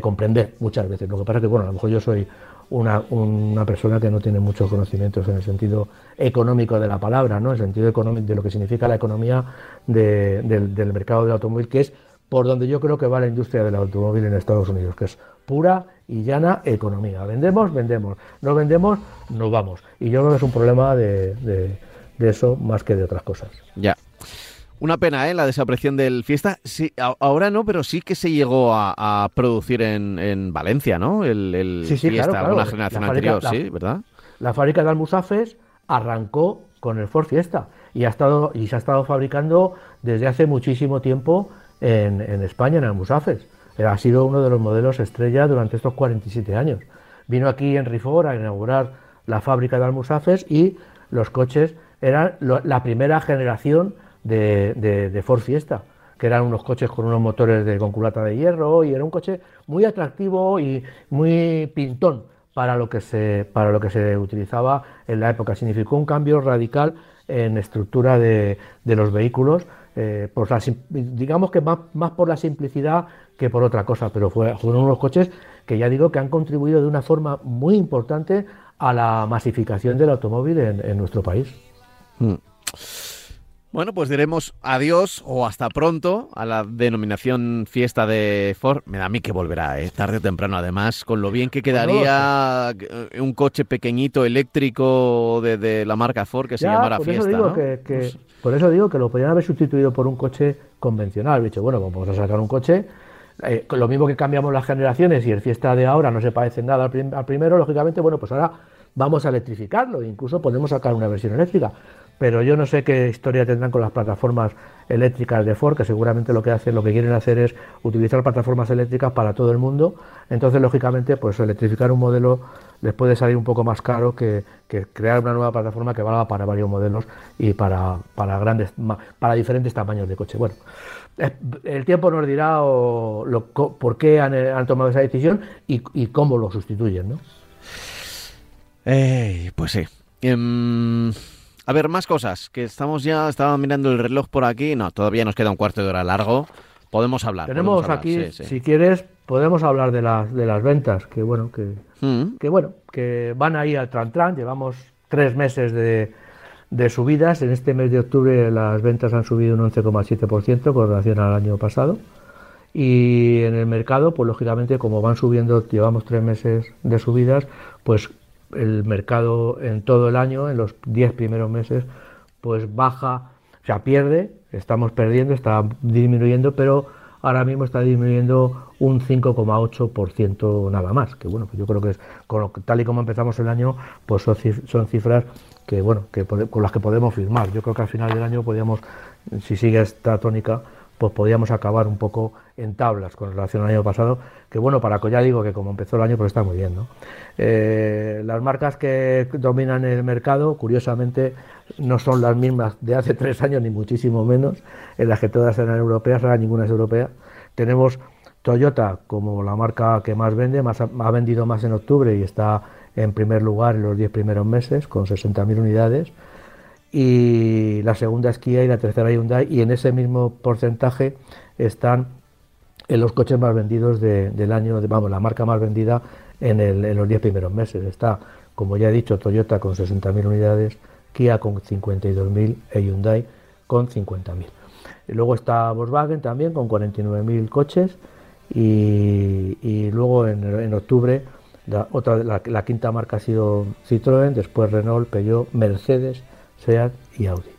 B: comprender muchas veces. Lo que pasa es que, bueno, a lo mejor yo soy una, persona que no tiene muchos conocimientos en el sentido económico de la palabra, ¿no? el sentido económico de lo que significa la economía del mercado del automóvil, que es por donde yo creo que va la industria del automóvil en Estados Unidos, que es pura y llana economía. Vendemos, vendemos. No vendemos, no vamos. Y yo creo que es un problema de, de, de eso más que de otras cosas.
A: Ya. Una pena, ¿eh? La desaparición del Fiesta. Sí, ahora no, pero sí que se llegó a, producir en, Valencia, ¿no? El, Fiesta, una generación anterior, sí, ¿verdad?
B: La fábrica de Almusafes arrancó con el Ford Fiesta. y, ha estado, y se ha estado fabricando desde hace muchísimo tiempo en, España, en Almusafes. Ha sido uno de los modelos estrella durante estos 47 años. Vino aquí en Rifor a inaugurar la fábrica de Almusafes y los coches eran la primera generación de, de, Ford Fiesta, que eran unos coches con unos motores de con culata de hierro y era un coche muy atractivo y muy pintón para lo que se, para lo que se utilizaba en la época. Significó un cambio radical en estructura de, los vehículos, eh, por digamos que más, más, por la simplicidad que por otra cosa, pero fue, fueron unos coches que ya digo que han contribuido de una forma muy importante a la masificación del automóvil en, nuestro país. Mm.
A: Bueno, pues diremos adiós o hasta pronto a la denominación fiesta de Ford. Me da a mí que volverá, ¿eh? tarde o temprano, además, con lo bien que quedaría eh, un coche pequeñito eléctrico de, la marca Ford que se llamara
B: por
A: Fiesta.
B: Eso digo que, pues Por eso digo que lo podrían haber sustituido por un coche convencional. Dicho, bueno, pues vamos a sacar un coche. Eh, lo mismo que cambiamos las generaciones y el Fiesta de ahora no se parece nada al, primero, lógicamente, bueno, pues ahora vamos a electrificarlo, incluso podemos sacar una versión eléctrica pero yo no sé qué historia tendrán con las plataformas eléctricas de Ford, que seguramente lo que hacen, lo que quieren hacer es utilizar plataformas eléctricas para todo el mundo. Entonces, lógicamente, pues electrificar un modelo les puede salir un poco más caro que, crear una nueva plataforma que valga para varios modelos y para, para grandes, para diferentes tamaños de coche. Bueno, el tiempo nos dirá por qué han, tomado esa decisión y, cómo lo sustituyen, ¿no?
A: pues sí. Em, a ver, más cosas, que estamos ya, estaba mirando el reloj por aquí, no, todavía nos queda un cuarto de hora largo, podemos hablar.
B: Tenemos aquí, si quieres, podemos hablar de las, de las ventas, que bueno, que, mm. que bueno, que van ahí al tran tran, llevamos tres meses de, de subidas, en este mes de octubre las ventas han subido un 11,7% con relación al año pasado. Y en el mercado, pues lógicamente, como van subiendo, llevamos tres meses de subidas, pues el mercado en todo el año, en los 10 primeros meses, pues baja, o sea, pierde, estamos perdiendo, está disminuyendo, pero ahora mismo está disminuyendo un 5,8% nada más, que bueno, yo creo que es tal y como empezamos el año, pues son, cifras que bueno, que con las que podemos firmar. Yo creo que al final del año podríamos, si sigue esta tónica, pues podíamos acabar un poco en tablas con relación al año pasado, que bueno, para ya digo que como empezó el año, pues está muy bien, ¿no? Eh, las marcas que dominan el mercado, curiosamente, no son las mismas de hace tres años, ni muchísimo menos, en las que todas eran europeas, ahora ninguna es europea. Tenemos Toyota como la marca que más vende, más, ha vendido más en octubre y está en primer lugar en los 10 primeros meses, con 60.000 unidades y la segunda es Kia y la tercera Hyundai y en ese mismo porcentaje están en los coches más vendidos del año, vamos, la marca más vendida en, el, los 10 primeros meses. Está, como ya he dicho, Toyota con 60.000 unidades, Kia con 52.000 y Hyundai con 50.000. Luego está Volkswagen también con 49.000 coches y, luego en, octubre la, otra, la quinta marca ha sido Citroën, después Renault, Peugeot, Mercedes, SEAT y Audi.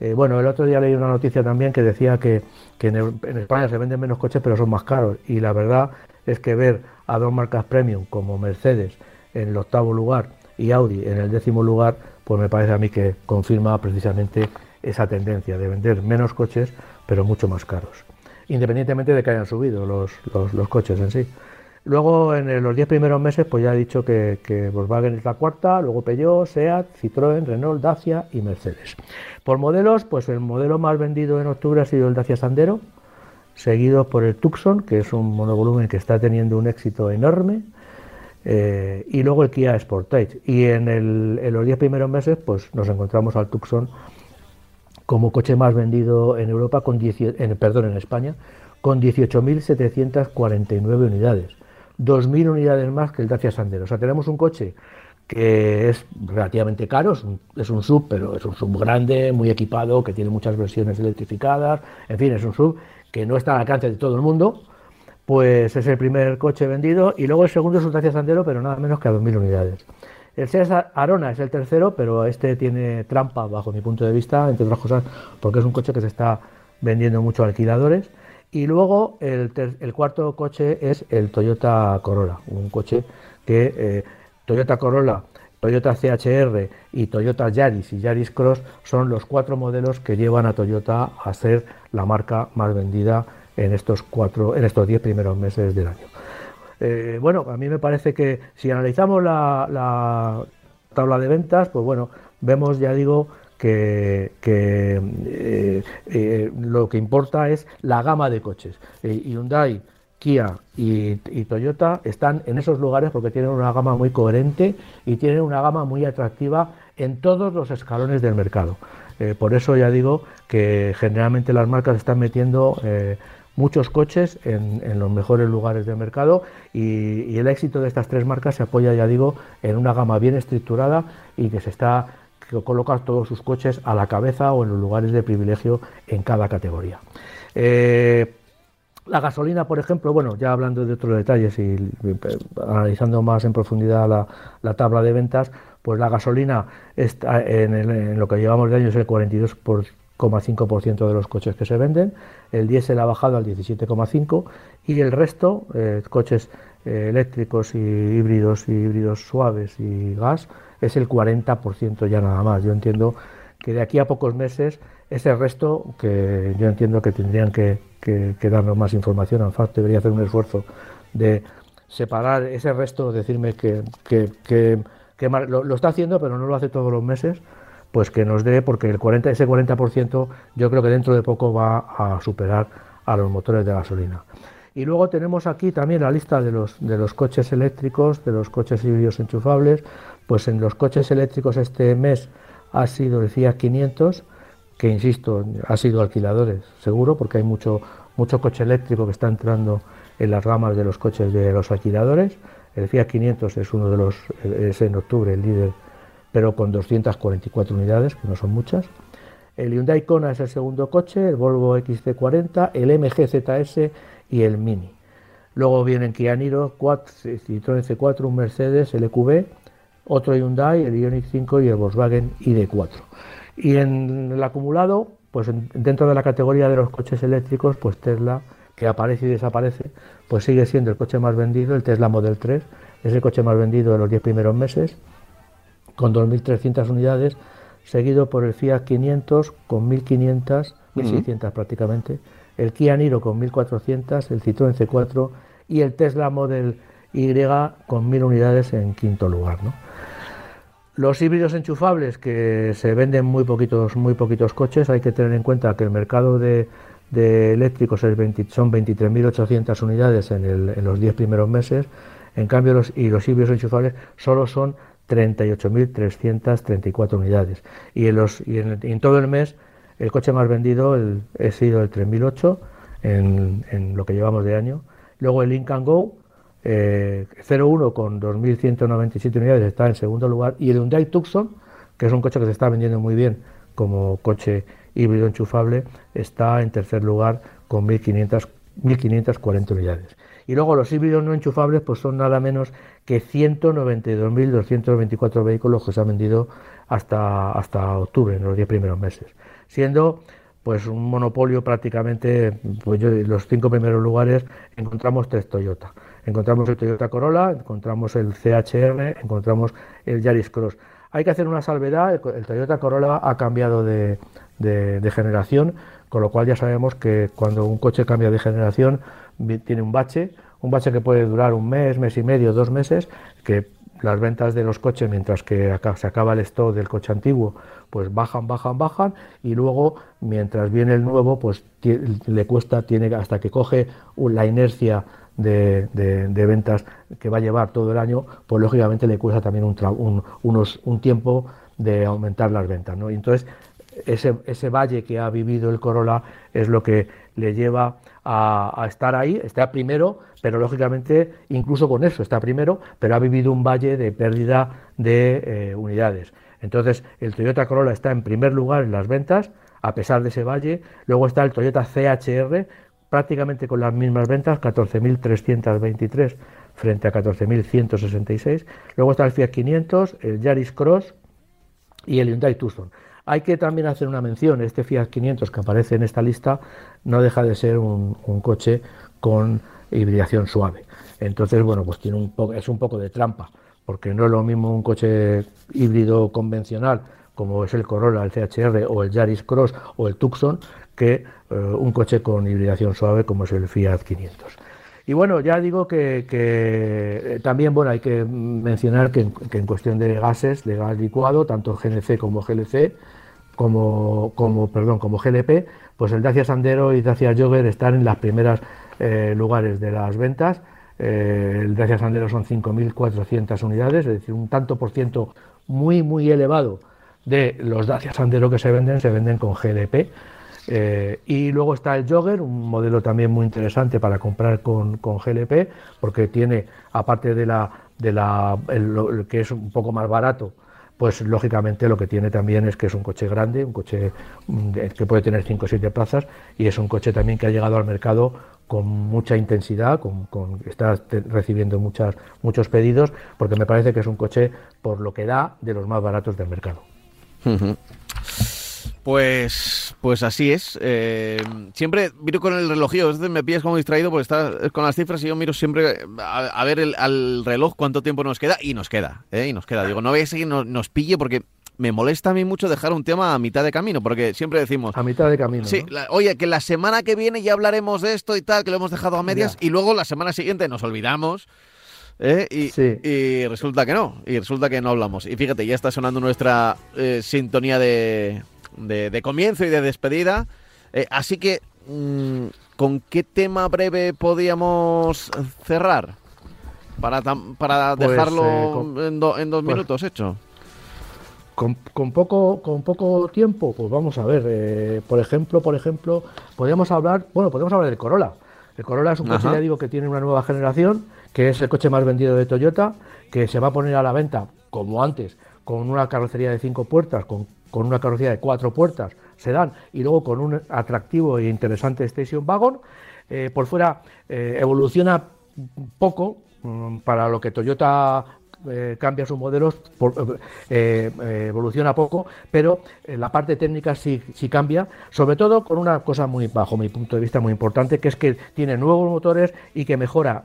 B: Eh, bueno, el otro día leí una noticia también que decía que, en, España se venden menos coches pero son más caros y la verdad es que ver a dos marcas premium como Mercedes en el octavo lugar y Audi en el décimo lugar, pues me parece a mí que confirma precisamente esa tendencia de vender menos coches pero mucho más caros, independientemente de que hayan subido los coches en sí. Luego, en los 10 primeros meses, pues ya he dicho que, Volkswagen es la cuarta, luego Peugeot, SEAT, Citroën, Renault, Dacia y Mercedes. Por modelos, pues el modelo más vendido en octubre ha sido el Dacia Sandero, seguido por el Tucson, que es un monovolumen que está teniendo un éxito enorme, eh, y luego el Kia Sportage. Y en, los 10 primeros meses, pues nos encontramos al Tucson como coche más vendido en Europa, con perdón, en España, con 18.749 unidades. 2.000 unidades más que el Dacia Sandero. O sea, tenemos un coche que es relativamente caro, es un, sub, pero es un sub grande, muy equipado, que tiene muchas versiones electrificadas, en fin, es un sub que no está al alcance de todo el mundo, pues es el primer coche vendido y luego el segundo es un Dacia Sandero, pero nada menos que a 2.000 unidades. El Seat Arona es el tercero, pero este tiene trampa bajo mi punto de vista, entre otras cosas, porque es un coche que se está vendiendo mucho a alquiladores y luego el, cuarto coche es el Toyota Corolla, un coche que eh, Toyota Corolla Toyota CHR y Toyota Yaris y Yaris Cross son los cuatro modelos que llevan a Toyota a ser la marca más vendida en estos cuatro, en estos diez primeros meses del año. Eh, bueno, a mí me parece que si analizamos la, tabla de ventas, pues bueno, vemos, ya digo, que, eh, eh, lo que importa es la gama de coches. Hyundai Kia y, Toyota están en esos lugares porque tienen una gama muy coherente y tienen una gama muy atractiva en todos los escalones del mercado. Eh, por eso ya digo que generalmente las marcas están metiendo eh, muchos coches en, los mejores lugares del mercado y, el éxito de estas tres marcas se apoya, ya digo, en una gama bien estructurada y que se está que coloca todos sus coches a la cabeza o en los lugares de privilegio en cada categoría. Eh, la gasolina, por ejemplo, bueno, ya hablando de otros detalles y eh, analizando más en profundidad la, tabla de ventas, pues la gasolina está en, lo que llevamos de año es el 42,5% de los coches que se venden, el diésel ha bajado al 17,5% y el resto, eh, coches eléctricos y híbridos y híbridos suaves y gas, es el 40% ya nada más. Yo entiendo que de aquí a pocos meses ese resto que yo entiendo que tendrían que darnos más información. ANFAC debería hacer un esfuerzo de separar ese resto, decirme que, lo, está haciendo, pero no lo hace todos los meses, pues que nos dé, porque el 40, ese 40% yo creo que dentro de poco va a superar a los motores de gasolina. Y luego tenemos aquí también la lista de los, de los coches eléctricos, de los coches híbridos enchufables. Pues en los coches eléctricos este mes ha sido el Fiat 500, que insisto, ha sido alquiladores, seguro, porque hay mucho, mucho coche eléctrico que está entrando en las gamas de los coches de los alquiladores. El Fiat 500 es uno de los, es en octubre el líder, pero con 244 unidades, que no son muchas. El Hyundai Kona es el segundo coche, el Volvo XC40, el MG ZS y el Mini. Luego vienen Kia Niro, Citroën C4, un Mercedes, el EQB, otro Hyundai, el Ioniq 5 y el Volkswagen ID4. Y en el acumulado, pues dentro de la categoría de los coches eléctricos, pues Tesla, que aparece y desaparece, pues sigue siendo el coche más vendido, el Tesla Model 3, es el coche más vendido de los 10 primeros meses, con 2.300 unidades, seguido por el Fiat 500 con 1.500, 1.600 prácticamente, el Kia Niro con 1.400, el Citroën C4 y el Tesla Model Y con 1.000 unidades en quinto lugar. ¿no? Los híbridos enchufables, que se venden muy poquitos, muy poquitos coches, hay que tener en cuenta que el mercado de, eléctricos es son 23.800 unidades en, los 10 primeros meses, en cambio los, y los híbridos enchufables solo son 38.334 unidades. Y, y en, todo el mes el coche más vendido el, ha sido el 3008 en, lo que llevamos de año. Luego el Lincoln Go, eh, 01 con 2.197 unidades está en segundo lugar y el Hyundai Tucson, que es un coche que se está vendiendo muy bien como coche híbrido enchufable, está en tercer lugar con 1.540 unidades. Y luego los híbridos no enchufables pues son nada menos que 192.224 vehículos que se han vendido hasta, hasta octubre, en los 10 primeros meses, siendo pues un monopolio prácticamente, pues yo, los cinco primeros lugares encontramos tres Toyota. Encontramos el Toyota Corolla, encontramos el CHR, encontramos el Yaris Cross. Hay que hacer una salvedad, el, Toyota Corolla ha cambiado de, generación, con lo cual ya sabemos que cuando un coche cambia de generación tiene un bache, un bache que puede durar un mes, mes y medio, dos meses, que las ventas de los coches mientras que se acaba el stock del coche antiguo pues bajan bajan bajan y luego mientras viene el nuevo pues le cuesta tiene hasta que coge la inercia de, ventas que va a llevar todo el año, pues lógicamente le cuesta también un, unos, un tiempo de aumentar las ventas. ¿no? Y entonces, ese, ese, valle que ha vivido el Corolla es lo que le lleva a, estar ahí, está primero, pero lógicamente incluso con eso está primero, pero ha vivido un valle de pérdida de eh, unidades. Entonces, el Toyota Corolla está en primer lugar en las ventas, a pesar de ese valle. Luego está el Toyota CHR prácticamente con las mismas ventas, 14.323 frente a 14.166. Luego está el Fiat 500, el Yaris Cross y el Hyundai Tucson. Hay que también hacer una mención, este Fiat 500 que aparece en esta lista no deja de ser un, coche con hibridación suave. Entonces, bueno, pues tiene un es un poco de trampa, porque no es lo mismo un coche híbrido convencional como es el Corolla, el CHR o el Yaris Cross o el Tucson, que eh, un coche con hibridación suave como es el Fiat 500. Y bueno, ya digo que, eh, también bueno hay que mencionar que en, cuestión de gases, de gas licuado, tanto GNC como GLC, como, como, perdón, como GLP, pues el Dacia Sandero y Dacia Jogger están en las primeras eh, lugares de las ventas. el Dacia Sandero son 5.400 unidades, es decir, un tanto por ciento muy, muy elevado de los Dacia Sandero que se venden, se venden con GLP. Eh, y luego está el Jogger, un modelo también muy interesante para comprar con, con GLP, porque tiene, aparte de la, de la que es un poco más barato, pues lógicamente lo que tiene también es que es un coche grande, un coche mm, que puede tener 5 o 7 plazas y es un coche también que ha llegado al mercado con mucha intensidad, con, está recibiendo muchos pedidos, porque me parece que es un coche, por lo que da, de los más baratos del mercado.
A: Pues, pues así es. Eh, siempre miro con el reloj, a veces me pillas como distraído porque está con las cifras y yo miro siempre a, ver el, al reloj cuánto tiempo nos queda y nos queda, ¿eh? y nos queda. Digo, no a seguir, nos, nos pille porque me molesta a mí mucho dejar un tema a mitad de camino, porque siempre decimos...
B: A mitad de camino.
A: Sí, oye, que la semana que viene ya hablaremos de esto y tal, que lo hemos dejado a medias, y luego la semana siguiente nos olvidamos ¿Eh? Y, resulta que no, y resulta que no hablamos. Y fíjate, ya está sonando nuestra eh, sintonía de, de, comienzo y de despedida. Eh, así que, mm, ¿con qué tema breve podíamos cerrar? Para, para pues, dejarlo en, dos pues minutos hecho.
B: Con, poco con poco tiempo, pues vamos a ver. por ejemplo, por ejemplo, podríamos hablar, bueno, podemos hablar del Corolla. El Corolla es un coche, ya digo, que tiene una nueva generación que es el coche más vendido de Toyota, que se va a poner a la venta, como antes, con una carrocería de cinco puertas, con, una carrocería de cuatro puertas, sedán, y luego con un atractivo e interesante station wagon. Eh, por fuera eh, evoluciona poco mm, para lo que Toyota eh, cambia sus modelos, evoluciona poco, pero la parte técnica sí, sí cambia, sobre todo con una cosa muy, bajo mi punto de vista, muy importante, que es que tiene nuevos motores y que mejora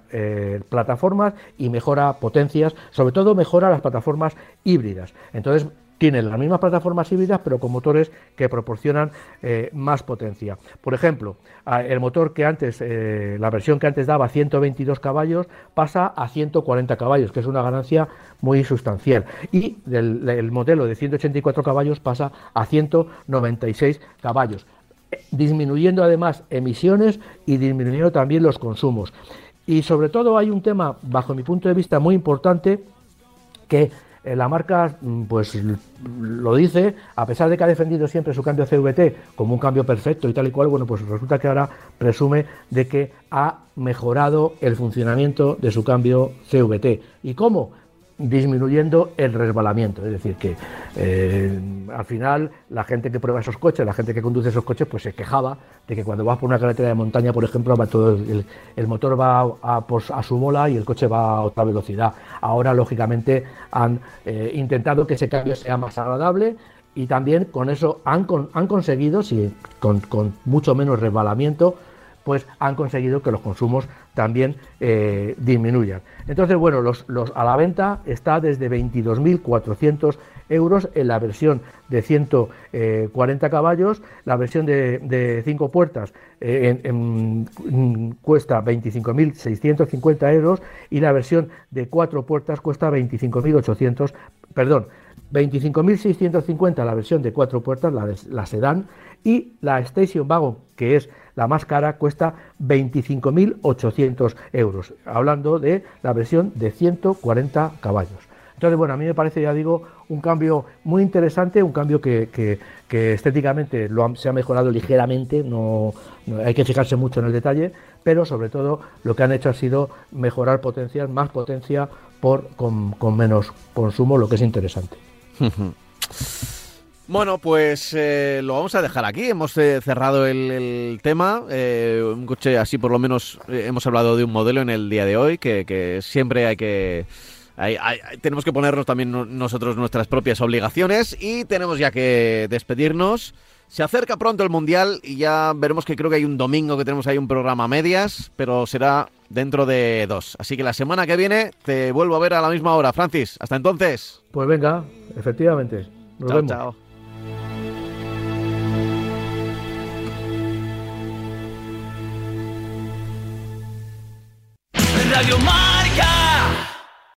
B: plataformas y mejora potencias, sobre todo mejora las plataformas híbridas. Entonces, tienen las mismas plataformas híbridas, pero con motores que proporcionan eh, más potencia. Por ejemplo, el motor que antes, eh, la versión que antes daba 122 caballos, pasa a 140 caballos, que es una ganancia muy sustancial. Y el modelo de 184 caballos pasa a 196 caballos, disminuyendo además emisiones y disminuyendo también los consumos. Y sobre todo hay un tema, bajo mi punto de vista, muy importante que la marca mm, pues lo dice, a pesar de que ha defendido siempre su cambio CVT como un cambio perfecto y tal y cual, bueno, pues resulta que ahora presume de que ha mejorado el funcionamiento de su cambio CVT. ¿Y cómo? Disminuyendo el resbalamiento. Es decir, que eh, al final la gente que prueba esos coches, la gente que conduce esos coches, pues se quejaba de que cuando vas por una carretera de montaña, por ejemplo, va todo el, motor va a, su mola y el coche va a otra velocidad. Ahora, lógicamente, han eh, intentado que ese cambio sea más agradable y también con eso han, conseguido, si, con mucho menos resbalamiento, pues han conseguido que los consumos también eh, disminuyan. Entonces, bueno, los, a la venta está desde 22.400 euros en la versión de 140 caballos, la versión de 5 puertas eh, cuesta 25.650 euros y la versión de 4 puertas cuesta 25.800, perdón, 25.650 la versión de 4 puertas, la, la sedán, y la Station Wagon, que es la más cara cuesta 25.800 euros, hablando de la versión de 140 caballos. Entonces, bueno, a mí me parece, ya digo, un cambio muy interesante, un cambio que, estéticamente lo se ha mejorado ligeramente, no, hay que fijarse mucho en el detalle, pero sobre todo lo que han hecho ha sido mejorar potencias, más potencia por, con menos consumo, lo que es interesante.
A: Bueno, pues eh, lo vamos a dejar aquí. Hemos eh, cerrado el, tema. Eh, un coche así, por lo menos, hemos hablado de un modelo en el día de hoy que, siempre hay que. tenemos que ponernos también nosotros nuestras propias obligaciones y tenemos ya que despedirnos. Se acerca pronto el Mundial y ya veremos que creo que hay un domingo que tenemos ahí un programa a medias, pero será dentro de dos. Así que la semana que viene te vuelvo a ver a la misma hora. Francis, hasta entonces.
B: Pues venga, efectivamente. Nos
A: chao,
B: vemos.
A: chao. Radiomarca.